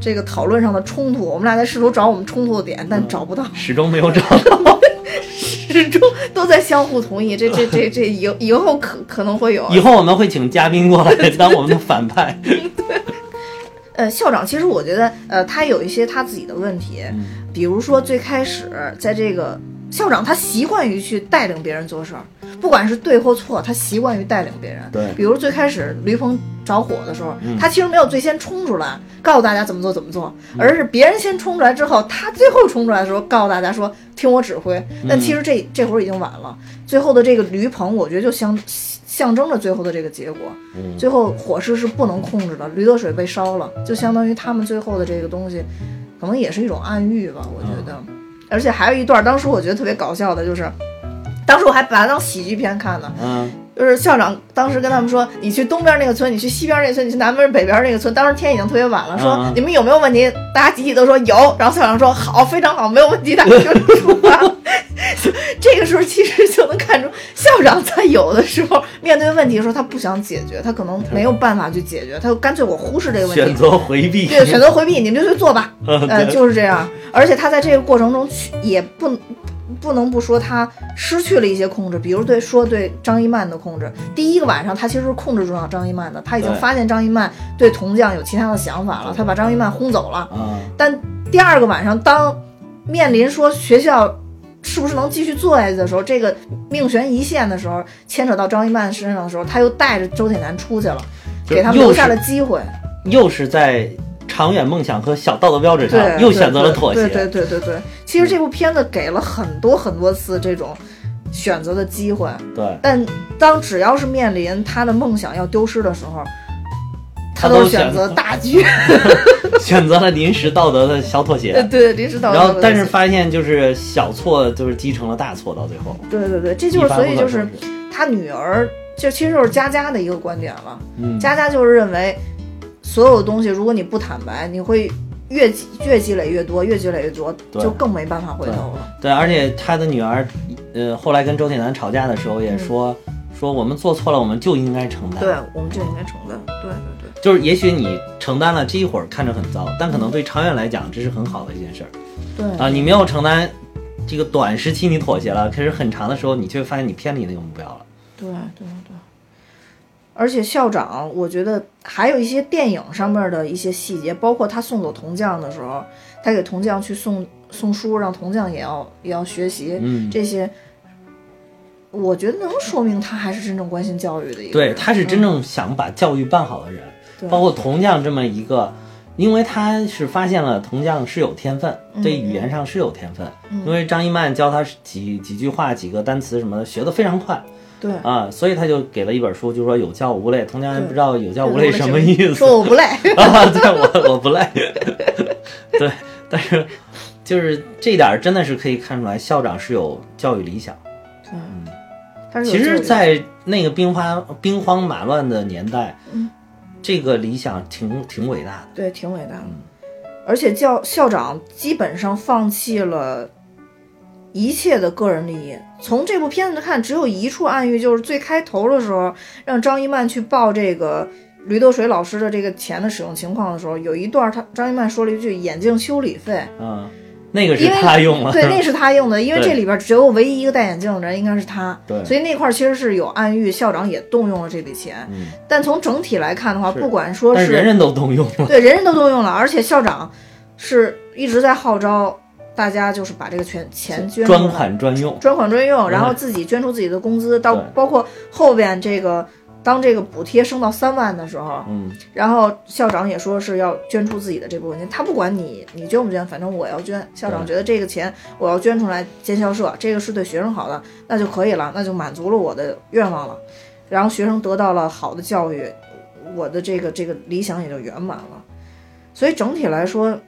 这个讨论上的冲突。我们俩在试图找我们冲突的点，但找不到，始终没有找到。始终都在相互同意。这这这这以以后可可能会有。以后我们会请嘉宾过来当我们的反派。呃，校长其实我觉得，呃，他有一些他自己的问题，嗯比如说最开始在这个校长他习惯于去带领别人做事儿，不管是对或错，他习惯于带领别人。对比如最开始驴棚着火的时候，嗯他其实没有最先冲出来告诉大家怎么做怎么做，而是别人先冲出来之后，他最后冲出来的时候告诉大家说听我指挥。但其实这这会儿已经晚了，最后的这个驴棚，我觉得就象象征着最后的这个结果。嗯最后火势是不能控制的，驴得水被烧了，就相当于他们最后的这个东西，可能也是一种暗喻吧，我觉得。而且还有一段，当时我觉得特别搞笑的，就是当时我还把它当喜剧片看呢，嗯，就是校长当时跟他们说，你去东边那个村，你去西边那个村，你去南边北边那个村。当时天已经特别晚了，说、你们有没有问题？大家集体都说有。然后校长说好，非常好，没有问题，大家就出发了。这个时候其实就能看出，校长在有的时候面对问题的时候，他不想解决，他可能没有办法去解决，他就干脆我忽视这个问题，选择回避。对，选择回避，你们就去做吧。呃，就是这样。而且他在这个过程中去也不不能不说他失去了一些控制，比如对说对张一曼的控制。第一个晚上他其实是控制住了张一曼的，他已经发现张一曼对铜匠有其他的想法了，他把张一曼轰走了。啊，但第二个晚上，当面临说学校是不是能继续做下去的时候，这个命悬一线的时候，牵扯到张一曼身上的时候，他又带着周铁男出去了，给他们留下了机会。又是在长远梦想和小道德标准对，上又选择了妥协。对对对对对，其实这部片子给了很多很多次这种选择的机会，对但当只要是面临他的梦想要丢失的时候，他都选择择大 局。选择了临时道德的小妥协。对，临时道德然后，但是发现就是小错就是积成了大错，到最后，对对对，这就是所以就是他女儿，就其实就是佳佳的一个观点了。嗯，佳佳就是认为，所有东西如果你不坦白，你会越积越积累越多，越积累越多，就更没办法回头了。对，而且他的女儿，呃，后来跟周铁男吵架的时候也说，说我们做错了，我们就应该承担。对，我们就应该承担。对对对。就是也许你承担了这一会儿看着很糟，但可能对长远来讲这是很好的一件事儿。对。啊。你没有承担这个短时期你妥协了，可是很长的时候你却发现你偏离那个目标了。对对对，而且校长，我觉得还有一些电影上面的一些细节，包括他送走铜匠的时候，他给铜匠去送送书，让铜匠也要也要学习，嗯。这些，我觉得能说明他还是真正关心教育的一个对，他是真正想把教育办好的人，对包括铜匠这么一个。因为他是发现了铜匠是有天分，对语言上是有天分。因为张一曼教他几几句话、几个单词什么的，学得非常快。对。啊，所以他就给了一本书，就说有教无类。铜匠不知道有教无类什么意思，说我不累。啊，对我我不累，对，但是就是这点儿真的是可以看出来，校长是有教育理想。他是有其实，在那个兵荒兵荒马乱的年代，嗯这个理想挺挺伟大的。对挺伟大的，而且教校长基本上放弃了一切的个人利益。从这部片子看，只有一处暗喻，就是最开头的时候，让张一曼去报这个驴得水老师的这个钱的使用情况的时候，有一段他张一曼说了一句“眼镜修理费嗯，那个”，是因为他用了，对，那是他用的，因为这里边只有唯一一个戴眼镜的人应该是他，对所以那块儿其实是有暗喻，校长也动用了这笔钱。嗯，但从整体来看的话，不管说但是人人都动用了。对，人人都动用了，而且校长是一直在号召大家，就是把这个钱钱捐专款专用，专款专用，然后嗯自己捐出自己的工资，到包括后边这个当这个补贴升到三万的时候，嗯，然后校长也说是要捐出自己的这部分钱，他不管你你捐不捐，反正我要捐。校长觉得这个钱我要捐出来建校舍，这个是对学生好的，那就可以了，那就满足了我的愿望了。然后学生得到了好的教育，我的这个这个理想也就圆满了。所以整体来说，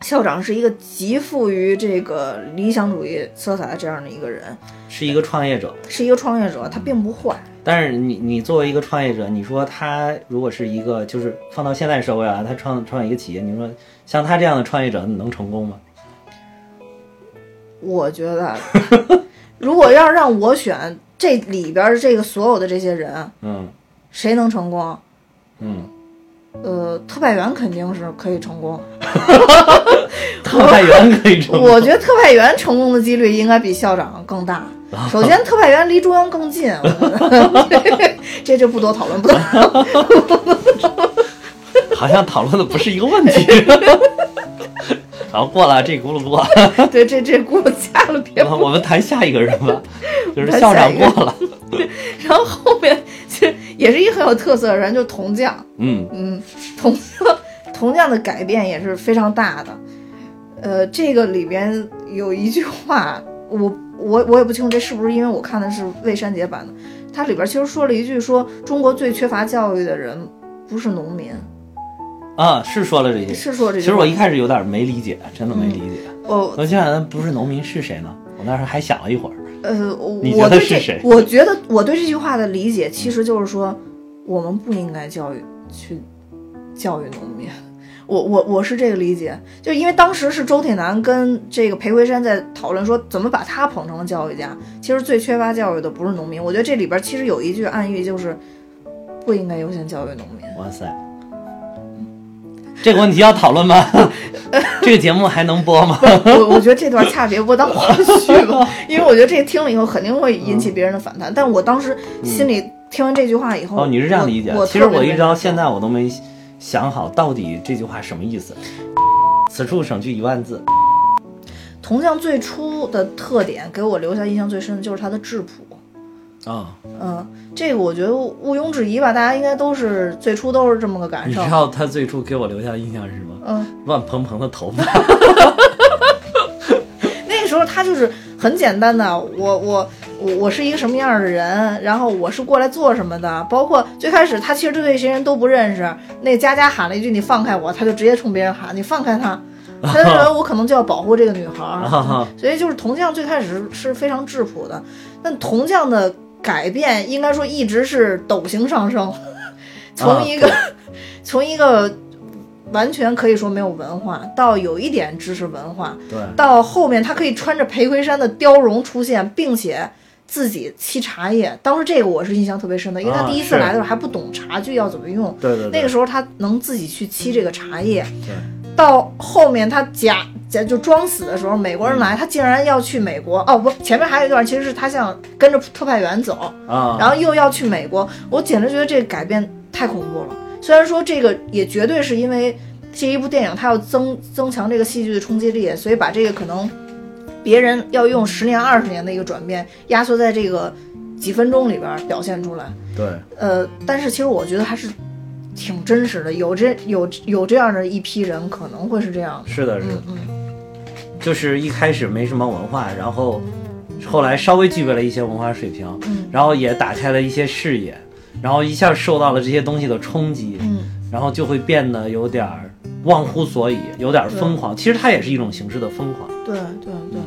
校长是一个极富于这个理想主义色彩的这样的一个人，是一个创业者。是一个创业者，他并不坏。但是你你作为一个创业者，你说他如果是一个就是放到现在社会啊，他创创业一个企业，你说像他这样的创业者，你能成功吗？我觉得，如果要让我选这里边儿这个所有的这些人，嗯谁能成功？嗯，呃，特派员肯定是可以成功。特派员可以成功。我觉得特派员成功的几率应该比校长更大。首先，特派员离中央更近，这就不多讨论，不多讨论。好像讨论的不是一个问题。然后过了这轱辘过，对，这这轱辘加了别我们谈下一个人吧，就是谈校长过了。然后后面其实也是一个很有特色的人，就是铜匠。嗯嗯，铜匠铜匠的改变也是非常大的。呃，这个里边有一句话，我我我也不清楚这是不是因为我看的是未删节版的，它里边其实说了一句说中国最缺乏教育的人不是农民，啊，是说了这些。是说这些。其实我一开始有点没理解，真的没理解。我我想想，不是农民是谁呢？我那时候还想了一会儿。呃，我对这得是谁我觉得我对这句话的理解其实就是说，我们不应该教育去教育农民。我我我是这个理解，就因为当时是周铁男跟这个裴魁山在讨论说怎么把他捧成了教育家。其实最缺乏教育的不是农民，我觉得这里边其实有一句暗喻，就是不应该优先教育农民。哇塞，这个问题要讨论吗？这个节目还能播吗？我我觉得这段恰别播当花絮吧，因为我觉得这听了以后肯定会引起别人的反弹。但我当时心里听完这句话以后，哦，你是这样理解我？我其实我一直到现在我都没想好到底这句话什么意思。此处省去一万字。铜匠最初的特点给我留下印象最深的就是它的质朴。啊、嗯，这个我觉得毋庸置疑吧，大家应该都是最初都是这么个感受你知。道他最初给我留下的印象是什么？嗯，乱蓬蓬的头发。那个时候他就是很简单的，我我我我是一个什么样的人，然后我是过来做什么的，包括最开始他其实对这些人都不认识，那佳佳喊了一句“你放开我”，他就直接冲别人喊“你放开他”，他就认为我可能就要保护这个女孩所以 就是铜匠最开始是非常质朴的，但铜匠的改变应该说一直是陡形上升，从一个、从一个完全可以说没有文化，到有一点知识文化，对，到后面他可以穿着裴魁山的貂绒出现，并且自己沏茶叶。当时这个我是印象特别深的，因为他啊第一次来的时候还不懂茶具要怎么用，对对对，那个时候他能自己去沏这个茶叶。对到后面他假假就装死的时候，美国人来，他竟然要去美国。哦不，前面还有一段，其实是他想跟着特派员走，啊，然后又要去美国。我简直觉得这个改变太恐怖了。虽然说这个也绝对是因为这一部电影它要增增强这个戏剧的冲击力，所以把这个可能别人要用十年二十年的一个转变压缩在这个几分钟里边儿表现出来。对，呃，但是其实我觉得还是挺真实的，有这有有这样的一批人可能会是这样的。是的，是的。嗯，嗯，就是一开始没什么文化，然后后来稍微具备了一些文化水平，嗯。然后也打开了一些视野，然后一下受到了这些东西的冲击，嗯，然后就会变得有点儿忘乎所以，有点儿疯狂。其实它也是一种形式的疯狂，对对对，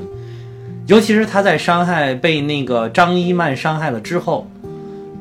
尤其是他在伤害被那个张一曼伤害了之后，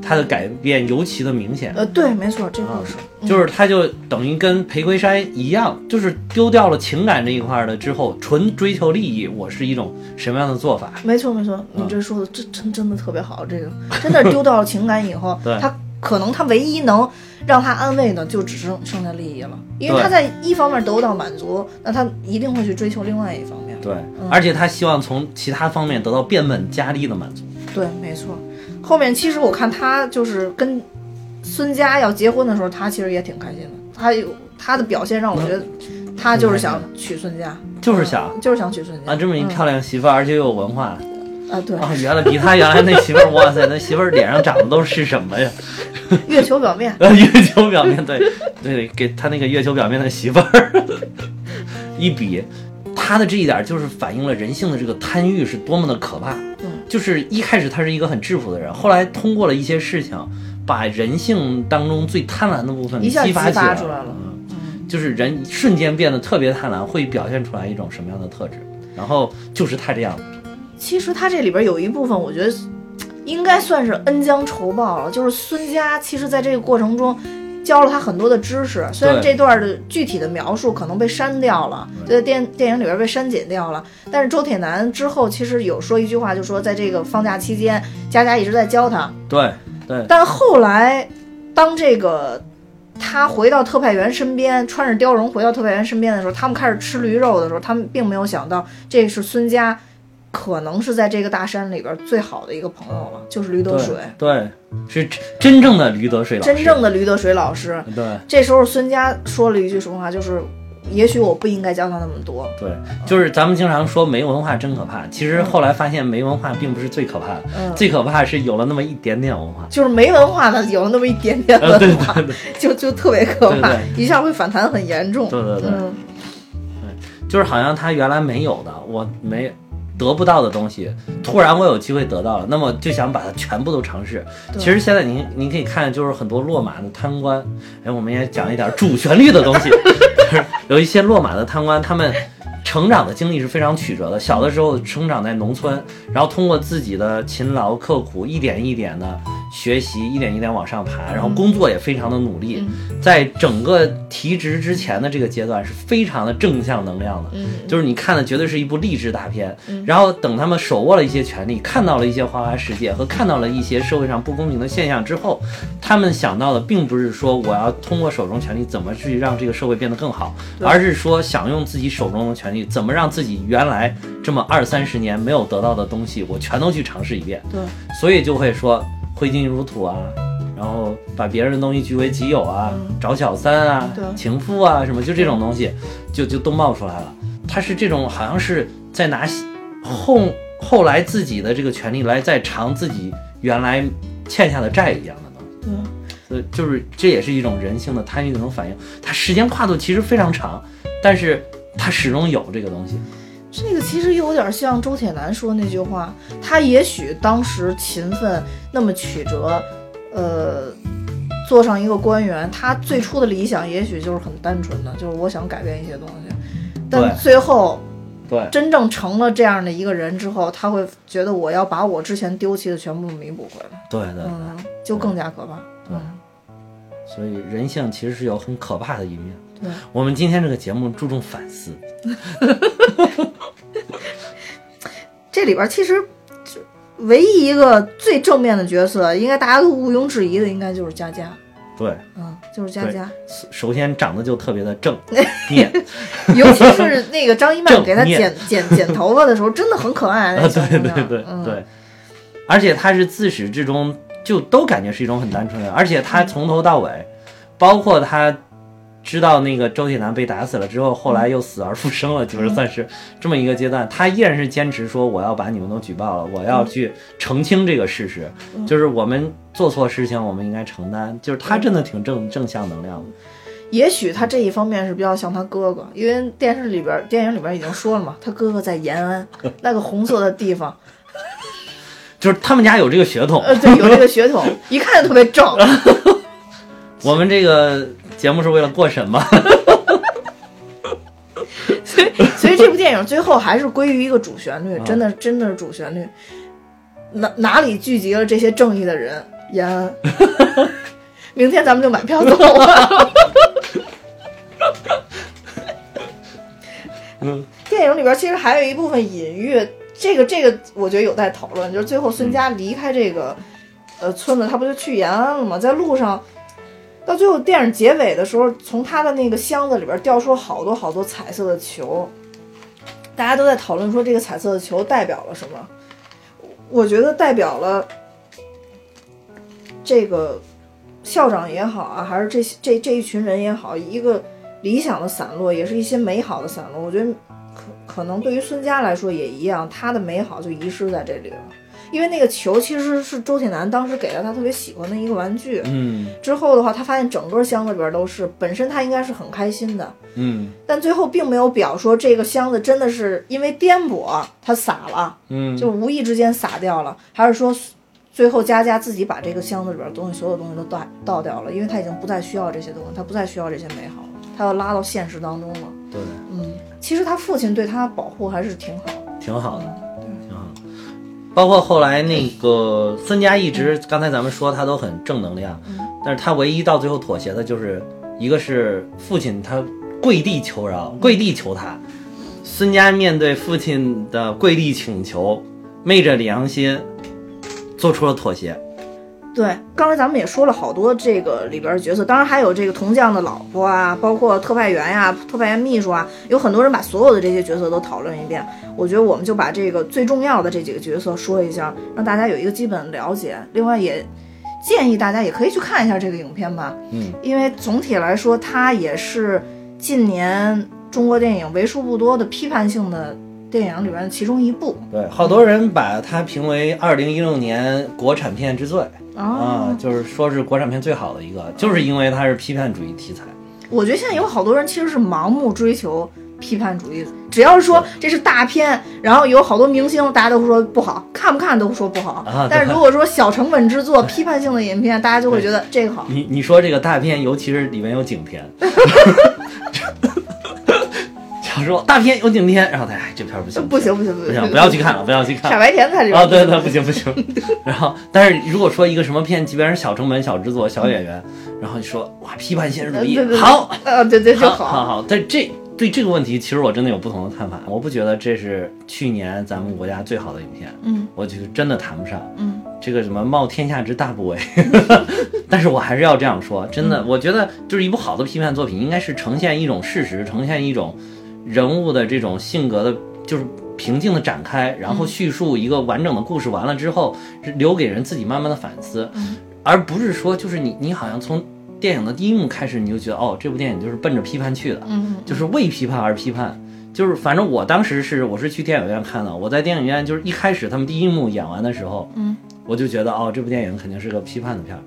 他的改变尤其的明显。呃，对，没错，这个是，嗯就是他就等于跟裴魁山一样，就是丢掉了情感这一块儿的之后，纯追求利益，我是一种什么样的做法？没错没错，你这说的真真真的特别好，这个真的丢掉了情感以后，他可能他唯一能让他安慰的就只剩剩下利益了，因为他在一方面得到满足，那他一定会去追求另外一方面。对，而且他希望从其他方面得到变本加厉的满足。对，没错。后面其实我看他就是跟孙佳要结婚的时候，他其实也挺开心的。他有他的表现让我觉得，他就是想娶孙佳，就是想就是想娶孙佳啊，这么一嗯漂亮媳妇儿，而且又有文化。啊，对，啊，原来比他原来那媳妇儿，哇塞，那媳妇儿脸上长的都是什么呀？月球表面，呃，月球表面，对 对，给他那个月球表面的媳妇儿。一比，他的这一点就是反映了人性的这个贪欲是多么的可怕。嗯，就是一开始他是一个很质朴的人，后来通过了一些事情，把人性当中最贪婪的部分一下激激发起来发出来了。嗯就是人瞬间变得特别贪婪，会表现出来一种什么样的特质？然后就是他这样，其实他这里边有一部分，我觉得应该算是恩将仇报了。就是孙家，其实在这个过程中教了他很多的知识，虽然这段的具体的描述可能被删掉了，就在电电影里边被删减掉了，但是周铁男之后其实有说一句话，就说在这个放假期间，佳佳一直在教他，对对但后来当这个。他回到特派员身边，穿着貂绒回到特派员身边的时候，他们开始吃驴肉的时候，他们并没有想到这是孙家，可能是在这个大山里边最好的一个朋友了，就是驴得水，对，是真真正的驴得水老师，真正的驴得水老师。对这时候孙家说了一句什么话，就是也许我不应该教他那么多。对，就是咱们经常说没文化真可怕，其实后来发现没文化并不是最可怕的，嗯最可怕是有了那么一点点文化。就是没文化的有了那么一点点文化，对对，就就特别可怕，对一下会反弹很严重。对对对嗯，就是好像他原来没有的，我没得不到的东西，突然我有机会得到了，那么就想把它全部都尝试。其实现在您您可以看，就是很多落马的贪官，哎，我们也讲一点主旋律的东西，就是有一些落马的贪官，他们。成长的经历是非常曲折的。小的时候成长在农村，然后通过自己的勤劳刻苦，一点一点的学习，一点一点往上爬，然后工作也非常的努力。在整个提职之前的这个阶段是非常的正向能量的，嗯就是你看的绝对是一部励志大片。然后等他们手握了一些权利，看到了一些花花世界和看到了一些社会上不公平的现象之后，他们想到的并不是说我要通过手中权力怎么去让这个社会变得更好，而是说想用自己手中的权利怎么让自己原来这么二三十年没有得到的东西，我全都去尝试一遍。对，所以就会说挥金如土啊，然后把别人的东西据为己有啊，找小三啊对、情妇啊什么，就这种东西，就就都冒出来了。他是这种好像是在拿后后来自己的这个权利来再偿自己原来欠下的债一样的东西。对，呃，就是这也是一种人性的贪欲的一种反应。它时间跨度其实非常长，但是它始终有这个东西。这个其实有点像周铁男说那句话，他也许当时勤奋那么曲折，呃，做上一个官员，他最初的理想也许就是很单纯的，就是我想改变一些东西，但最后对，真正成了这样的一个人之后，他会觉得我要把我之前丢弃的全部弥补回来，对对。嗯，就更加可怕。对所以人性其实是有很可怕的一面。对，我们今天这个节目注重反思。这里边其实就唯一一个最正面的角色，应该大家都毋庸置疑的，应该就是佳佳，对，嗯，就是佳佳。首先长得就特别的正 面，尤其是那个张一曼给他剪 剪剪头发的时候，真的很可爱。对对对嗯、对，而且他是自始至终就都感觉是一种很单纯的，而且他从头到尾，包括他知道那个周铁男被打死了之后，后来又死而复生了，就是算是这么一个阶段，他依然是坚持说我要把你们都举报了，我要去澄清这个事实，就是我们做错事情，我们应该承担，就是他真的挺正正向能量的。也许他这一方面是比较像他哥哥，因为电视里边、电影里边已经说了嘛，他哥哥在延安 那个红色的地方，就是他们家有这个血统，呃，对，有这个血统，一看就特别正。我们这个节目是为了过审吗？所以所以这部电影最后还是归于一个主旋律，啊真的真的是主旋律。哪哪里聚集了这些正义的人？延安。明天咱们就买票走吧。嗯，电影里边其实还有一部分隐喻，这个这个我觉得有待讨论。就是最后孙佳离开这个、呃村子，他不就去延安了吗？在路上，到最后电影结尾的时候，从他的那个箱子里边掉出了好多好多彩色的球，大家都在讨论说这个彩色的球代表了什么。我觉得代表了这个校长也好啊，还是这些这这一群人也好，一个理想的散落，也是一些美好的散落。我觉得可可能对于孙佳来说也一样，他的美好就遗失在这里了。因为那个球其实是周铁男当时给了他特别喜欢的一个玩具，嗯之后的话，他发现整个箱子里边都是，本身他应该是很开心的，嗯但最后并没有表说这个箱子真的是因为颠簸它洒了，嗯，就无意之间洒掉了，还是说最后佳佳自己把这个箱子里边东西所有东西都倒倒掉了，因为他已经不再需要这些东西，他不再需要这些美好了。他要拉到现实当中了。对，嗯，其实他父亲对他保护还是挺好。挺好的，挺好的。包括后来那个孙家一直，刚才咱们说他都很正能量，但是他唯一到最后妥协的就是一个是父亲他跪地求饶，跪地求他。孙家面对父亲的跪地请求，昧着良心做出了妥协。对，刚才咱们也说了好多这个里边的角色，当然还有这个铜匠的老婆啊，包括特派员呀、特派员秘书啊，有很多人把所有的这些角色都讨论一遍。我觉得我们就把这个最重要的这几个角色说一下，让大家有一个基本了解。另外也建议大家也可以去看一下这个影片吧，嗯，因为总体来说，它也是近年中国电影为数不多的批判性的电影里边的其中一部对，好多人把它评为二零一六年国产片之最啊，啊。就是说是国产片最好的一个，就是因为它是批判主义题材。我觉得现在有好多人其实是盲目追求批判主义，只要是说这是大片，然后有好多明星，大家都说不好，看不看都说不好。啊但是如果说小成本制作、批判性的影片，大家就会觉得这个好。你你说这个大片，尤其是里面有景片，想说大片有顶天，然后他哎这片儿不行不行不行不不行，行，不要去看了，不要去看。傻白甜才这种。啊，对对，不行不行。然后，但是如果说一个什么片，即便是小成本、小制作、小演员，然后你说哇，批判现实主义对对，对好，啊，对对就好，好，好。但这对这个问题，其实我真的有不同的看法。我不觉得这是去年咱们国家最好的影片，嗯我觉得真的谈不上。嗯这个什么冒天下之大不韪，但是我还是要这样说，真的，我觉得就是一部好的批判作品，应该是呈现一种事实，呈现一种人物的这种性格的，就是平静的展开，然后叙述一个完整的故事，完了之后是留给人自己慢慢的反思，而不是说就是你你好像从电影的第一幕开始你就觉得哦，这部电影就是奔着批判去的，嗯。就是为批判而批判。就是反正我当时是我是去电影院看的，我在电影院就是一开始他们第一幕演完的时候，嗯，我就觉得哦，这部电影肯定是个批判的片儿，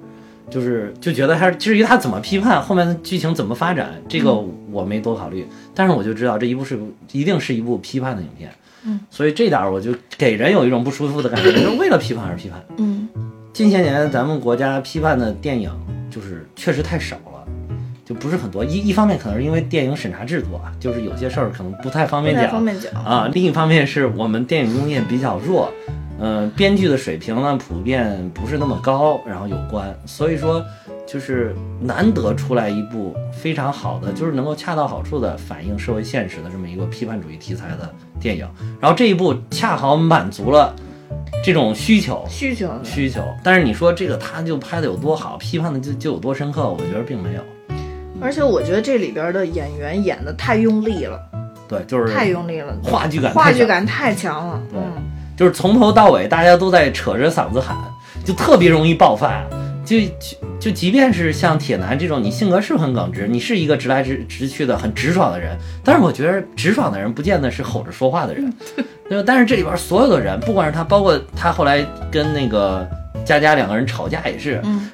就是就觉得他至于他怎么批判，后面的剧情怎么发展，这个我没多考虑，但是我就知道这一部是一定是一部批判的影片，嗯，所以这点儿我就给人有一种不舒服的感觉，就是为了批判而批判。嗯近些年咱们国家批判的电影就是确实太少了，就不是很多。一一方面可能是因为电影审查制度啊，就是有些事儿可能不太方便讲不太方便讲啊。另一方面是我们电影工业比较弱，嗯、编剧的水平呢普遍不是那么高，然后有关，所以说就是难得出来一部非常好的，就是能够恰到好处的反映社会现实的这么一个批判主义题材的电影。然后这一部恰好满足了这种需求，需求需求。但是你说这个他就拍的有多好，批判的就就有多深刻，我觉得并没有。而且我觉得这里边的演员演的太用力了，对，就是太用力了，话剧感话剧感太强了。对嗯，就是从头到尾大家都在扯着嗓子喊，就特别容易爆发。就就就即便是像铁男这种，你性格是很耿直，你是一个直来直直去的很直爽的人，但是我觉得直爽的人不见得是吼着说话的人，对吧？但是这里边所有的人，不管是他，包括他后来跟那个佳佳两个人吵架也是，嗯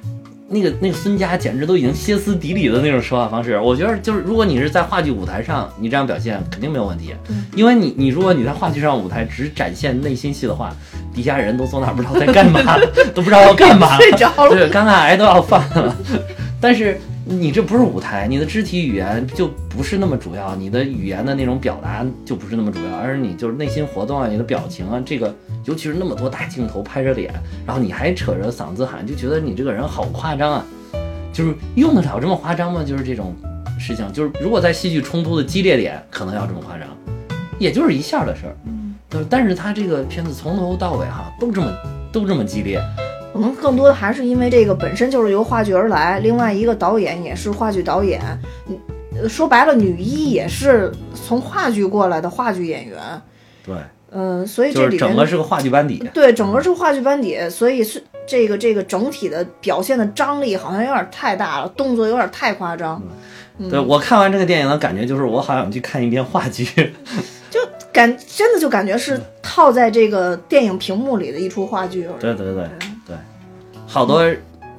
那个那个孙佳简直都已经歇斯底里的那种说话方式，我觉得就是如果你是在话剧舞台上，你这样表现肯定没有问题，因为你你如果你在话剧上舞台只展现内心戏的话，底下人都坐那儿不知道在干嘛，都不知道要干嘛，睡着了。对，尴尬癌都要犯了。但是你这不是舞台，你的肢体语言就不是那么主要，你的语言的那种表达就不是那么主要，而是你就是内心活动啊，你的表情啊，这个尤其是那么多大镜头拍着脸，然后你还扯着嗓子喊，就觉得你这个人好夸张啊，就是用得了这么夸张吗？就是这种事情，就是如果在戏剧冲突的激烈点，可能要这么夸张，也就是一下的事儿。对，但是他这个片子从头到尾哈都这么都这么激烈，可能更多的还是因为这个本身就是由话剧而来，另外一个导演也是话剧导演，嗯呃说白了，女一也是从话剧过来的话剧演员，对，嗯、所以这里面整个是个话剧班底。对整个是话剧班底，所以是这个这个整体的表现的张力好像有点太大了，动作有点太夸张，对我看完这个电影的感觉就是，我好想去看一遍话剧。就感真的就感觉是套在这个电影屏幕里的一出话剧。对对对。对，好多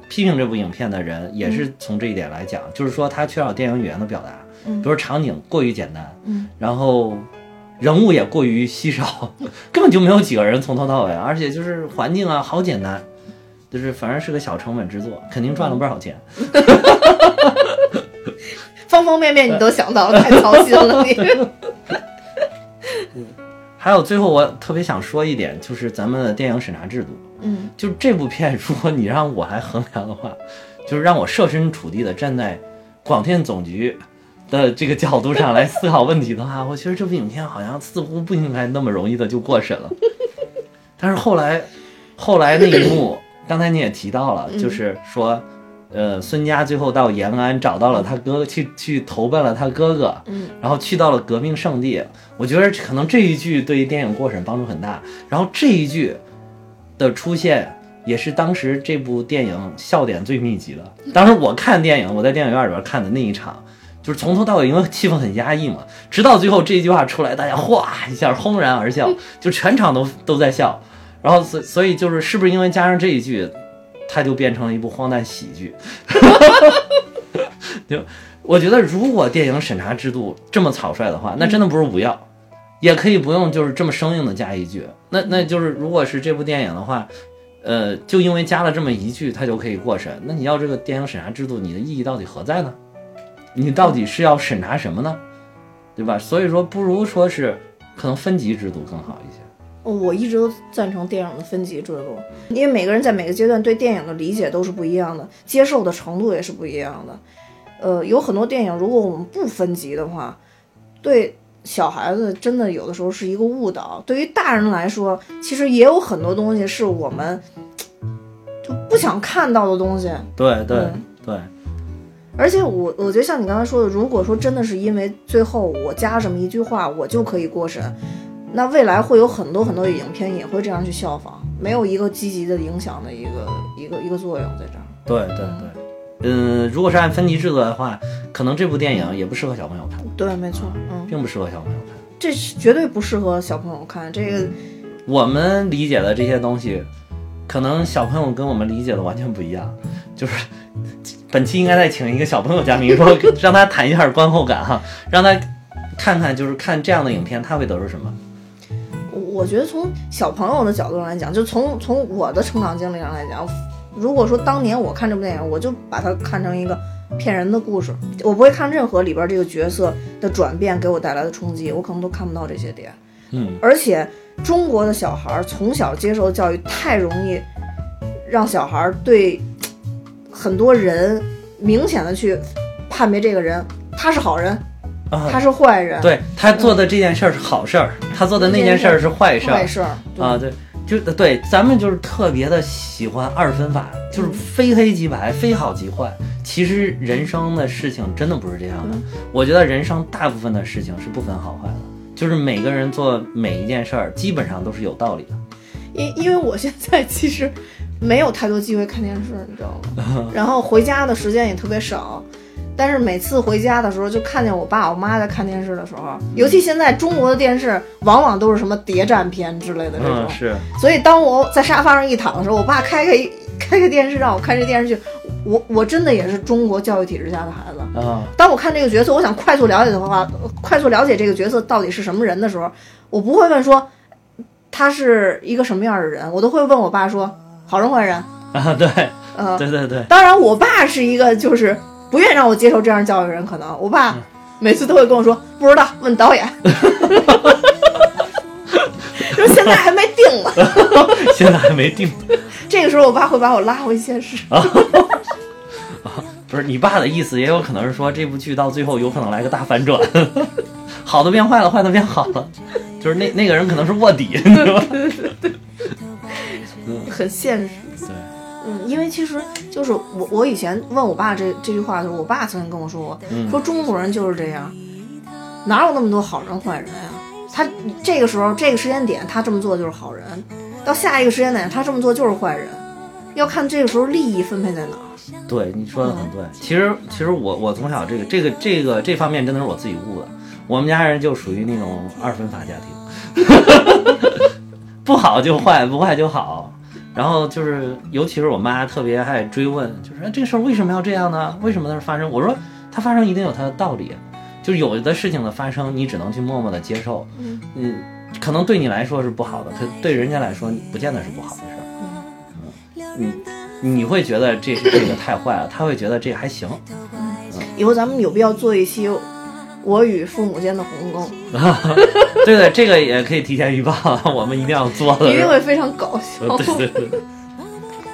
批评这部影片的人也是从这一点来讲，就是说它缺少电影语言的表达，嗯比如场景过于简单，嗯，然后人物也过于稀少，根本就没有几个人从头到尾，而且就是环境啊好简单，就是反正是个小成本制作，肯定赚了不少钱。方方面面你都想到了，太操心了你。还有最后我特别想说一点，就是咱们的电影审查制度。嗯就这部片，如果你让我来衡量的话，就是让我设身处地的站在广电总局的这个角度上来思考问题的话，我觉得这部影片好像似乎不应该那么容易的就过审了。但是后来，后来那一幕，刚才你也提到了，就是说，呃，孙家最后到延安找到了他哥，去去投奔了他哥哥，嗯，然后去到了革命圣地。我觉得可能这一句对于电影过审帮助很大。然后这一句的出现，也是当时这部电影笑点最密集的。当时我看电影，我在电影院里边看的那一场，就是从头到尾，因为气氛很压抑嘛，直到最后这一句话出来，大家哗一下轰然而笑，就全场都都在笑。然后所所以就是是不是因为加上这一句，它就变成了一部荒诞喜剧？就我觉得，如果电影审查制度这么草率的话，那真的不是不要。也可以不用就是这么生硬的加一句，那那就是如果是这部电影的话，呃，就因为加了这么一句，它就可以过审。那你要这个电影审查制度，你的意义到底何在呢？你到底是要审查什么呢？对吧？所以说，不如说是可能分级制度更好一些。我一直都赞成电影的分级制度，因为每个人在每个阶段对电影的理解都是不一样的，接受的程度也是不一样的。呃，有很多电影，如果我们不分级的话，对小孩子真的有的时候是一个误导。对于大人来说，其实也有很多东西是我们就不想看到的东西。对对嗯对，而且我我觉得像你刚才说的，如果说真的是因为最后我加这么一句话，我就可以过审，那未来会有很多很多的影片也会这样去效仿，没有一个积极的影响的一个一个一个作用在这儿。对对对。嗯，如果是按分级制作的话，可能这部电影也不适合小朋友看，对，没错，嗯，并不适合小朋友看。这是绝对不适合小朋友看。这个我们理解的这些东西，可能小朋友跟我们理解的完全不一样。就是本期应该再请一个小朋友嘉宾，说让他谈一下观后感哈，让他看看就是看这样的影片他会得出什么。我觉得从小朋友的角度上来讲，就从从我的成长经历上来讲，如果说当年我看这部电影，我就把它看成一个骗人的故事，我不会看任何里边这个角色的转变给我带来的冲击，我可能都看不到这些点。嗯，而且中国的小孩儿从小接受教育太容易让小孩儿对很多人明显的去判别这个人，他是好人，啊，他是坏人，对他做的这件事儿是好事儿，他做的那件事儿是坏事儿坏事儿对啊，对。就对，咱们就是特别的喜欢二分法，就是非黑即白，非好即坏。其实人生的事情真的不是这样的。我觉得人生大部分的事情是不分好坏的，就是每个人做每一件事儿，基本上都是有道理的。因因为我现在其实没有太多机会看电视，你知道吗？然后回家的时间也特别少，但是每次回家的时候，就看见我爸我妈在看电视的时候，尤其现在中国的电视往往都是什么谍战片之类的这种，嗯，是，所以当我在沙发上一躺的时候，我爸开 开开开电视让我看这电视剧，我我真的也是中国教育体制下的孩子。啊，当我看这个角色，我想快速了解的话，快速了解这个角色到底是什么人的时候，我不会问说他是一个什么样的人，我都会问我爸说好人坏人。啊，对，呃，对对对，当然我爸是一个就是不愿意让我接受这样教育的人，可能我爸每次都会跟我说不知道，问导演。说 现在还没定呢，现在还没定。这个时候我爸会把我拉回现实。啊不是你爸的意思，也有可能是说这部剧到最后有可能来个大反转，好的变坏了，坏的变好了，就是那那个人可能是卧底，是吧？很现实。因为其实就是我，我以前问我爸这这句话的时候，我爸曾经跟我说过，嗯说中国人就是这样，哪有那么多好人坏人呀？他这个时候这个时间点他这么做就是好人，到下一个时间点他这么做就是坏人，要看这个时候利益分配在哪儿。对，你说的很对。其实其实我我从小这个这个这个这方面真的是我自己悟的。我们家人就属于那种二分法家庭，不好就坏，不坏就好。然后就是，尤其是我妈特别爱追问，就是哎这个事儿为什么要这样呢？为什么它发生？我说它发生一定有它的道理，就是有的事情的发生，你只能去默默的接受。嗯嗯，可能对你来说是不好的，可对人家来说不见得是不好的事儿。嗯，你你会觉得这这个太坏了，他会觉得这还行。嗯，以后咱们有必要做一期我与父母间的鸿沟，对对，这个也可以提前预告，我们一定要做的。一定会非常搞笑。对对对，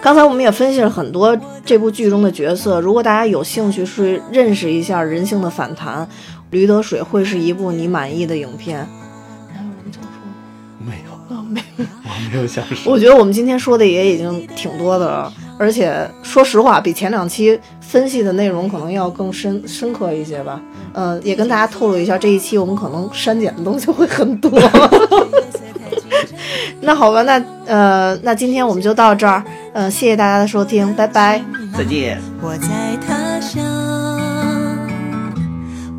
刚才我们也分析了很多这部剧中的角色，如果大家有兴趣去认识一下人性的反弹，《驴得水》会是一部你满意的影片。没有，没有，我没有想说。我觉得我们今天说的也已经挺多的了，而且说实话，比前两期分析的内容可能要更深深刻一些吧。呃，也跟大家透露一下，这一期我们可能删减的东西会很多。那好吧，那呃，那今天我们就到这儿，呃，谢谢大家的收听，拜拜。再见。我在他乡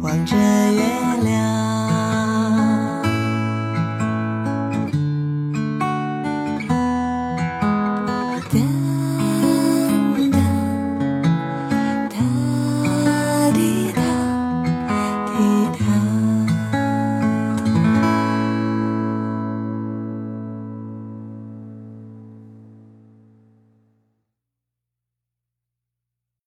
望着月亮。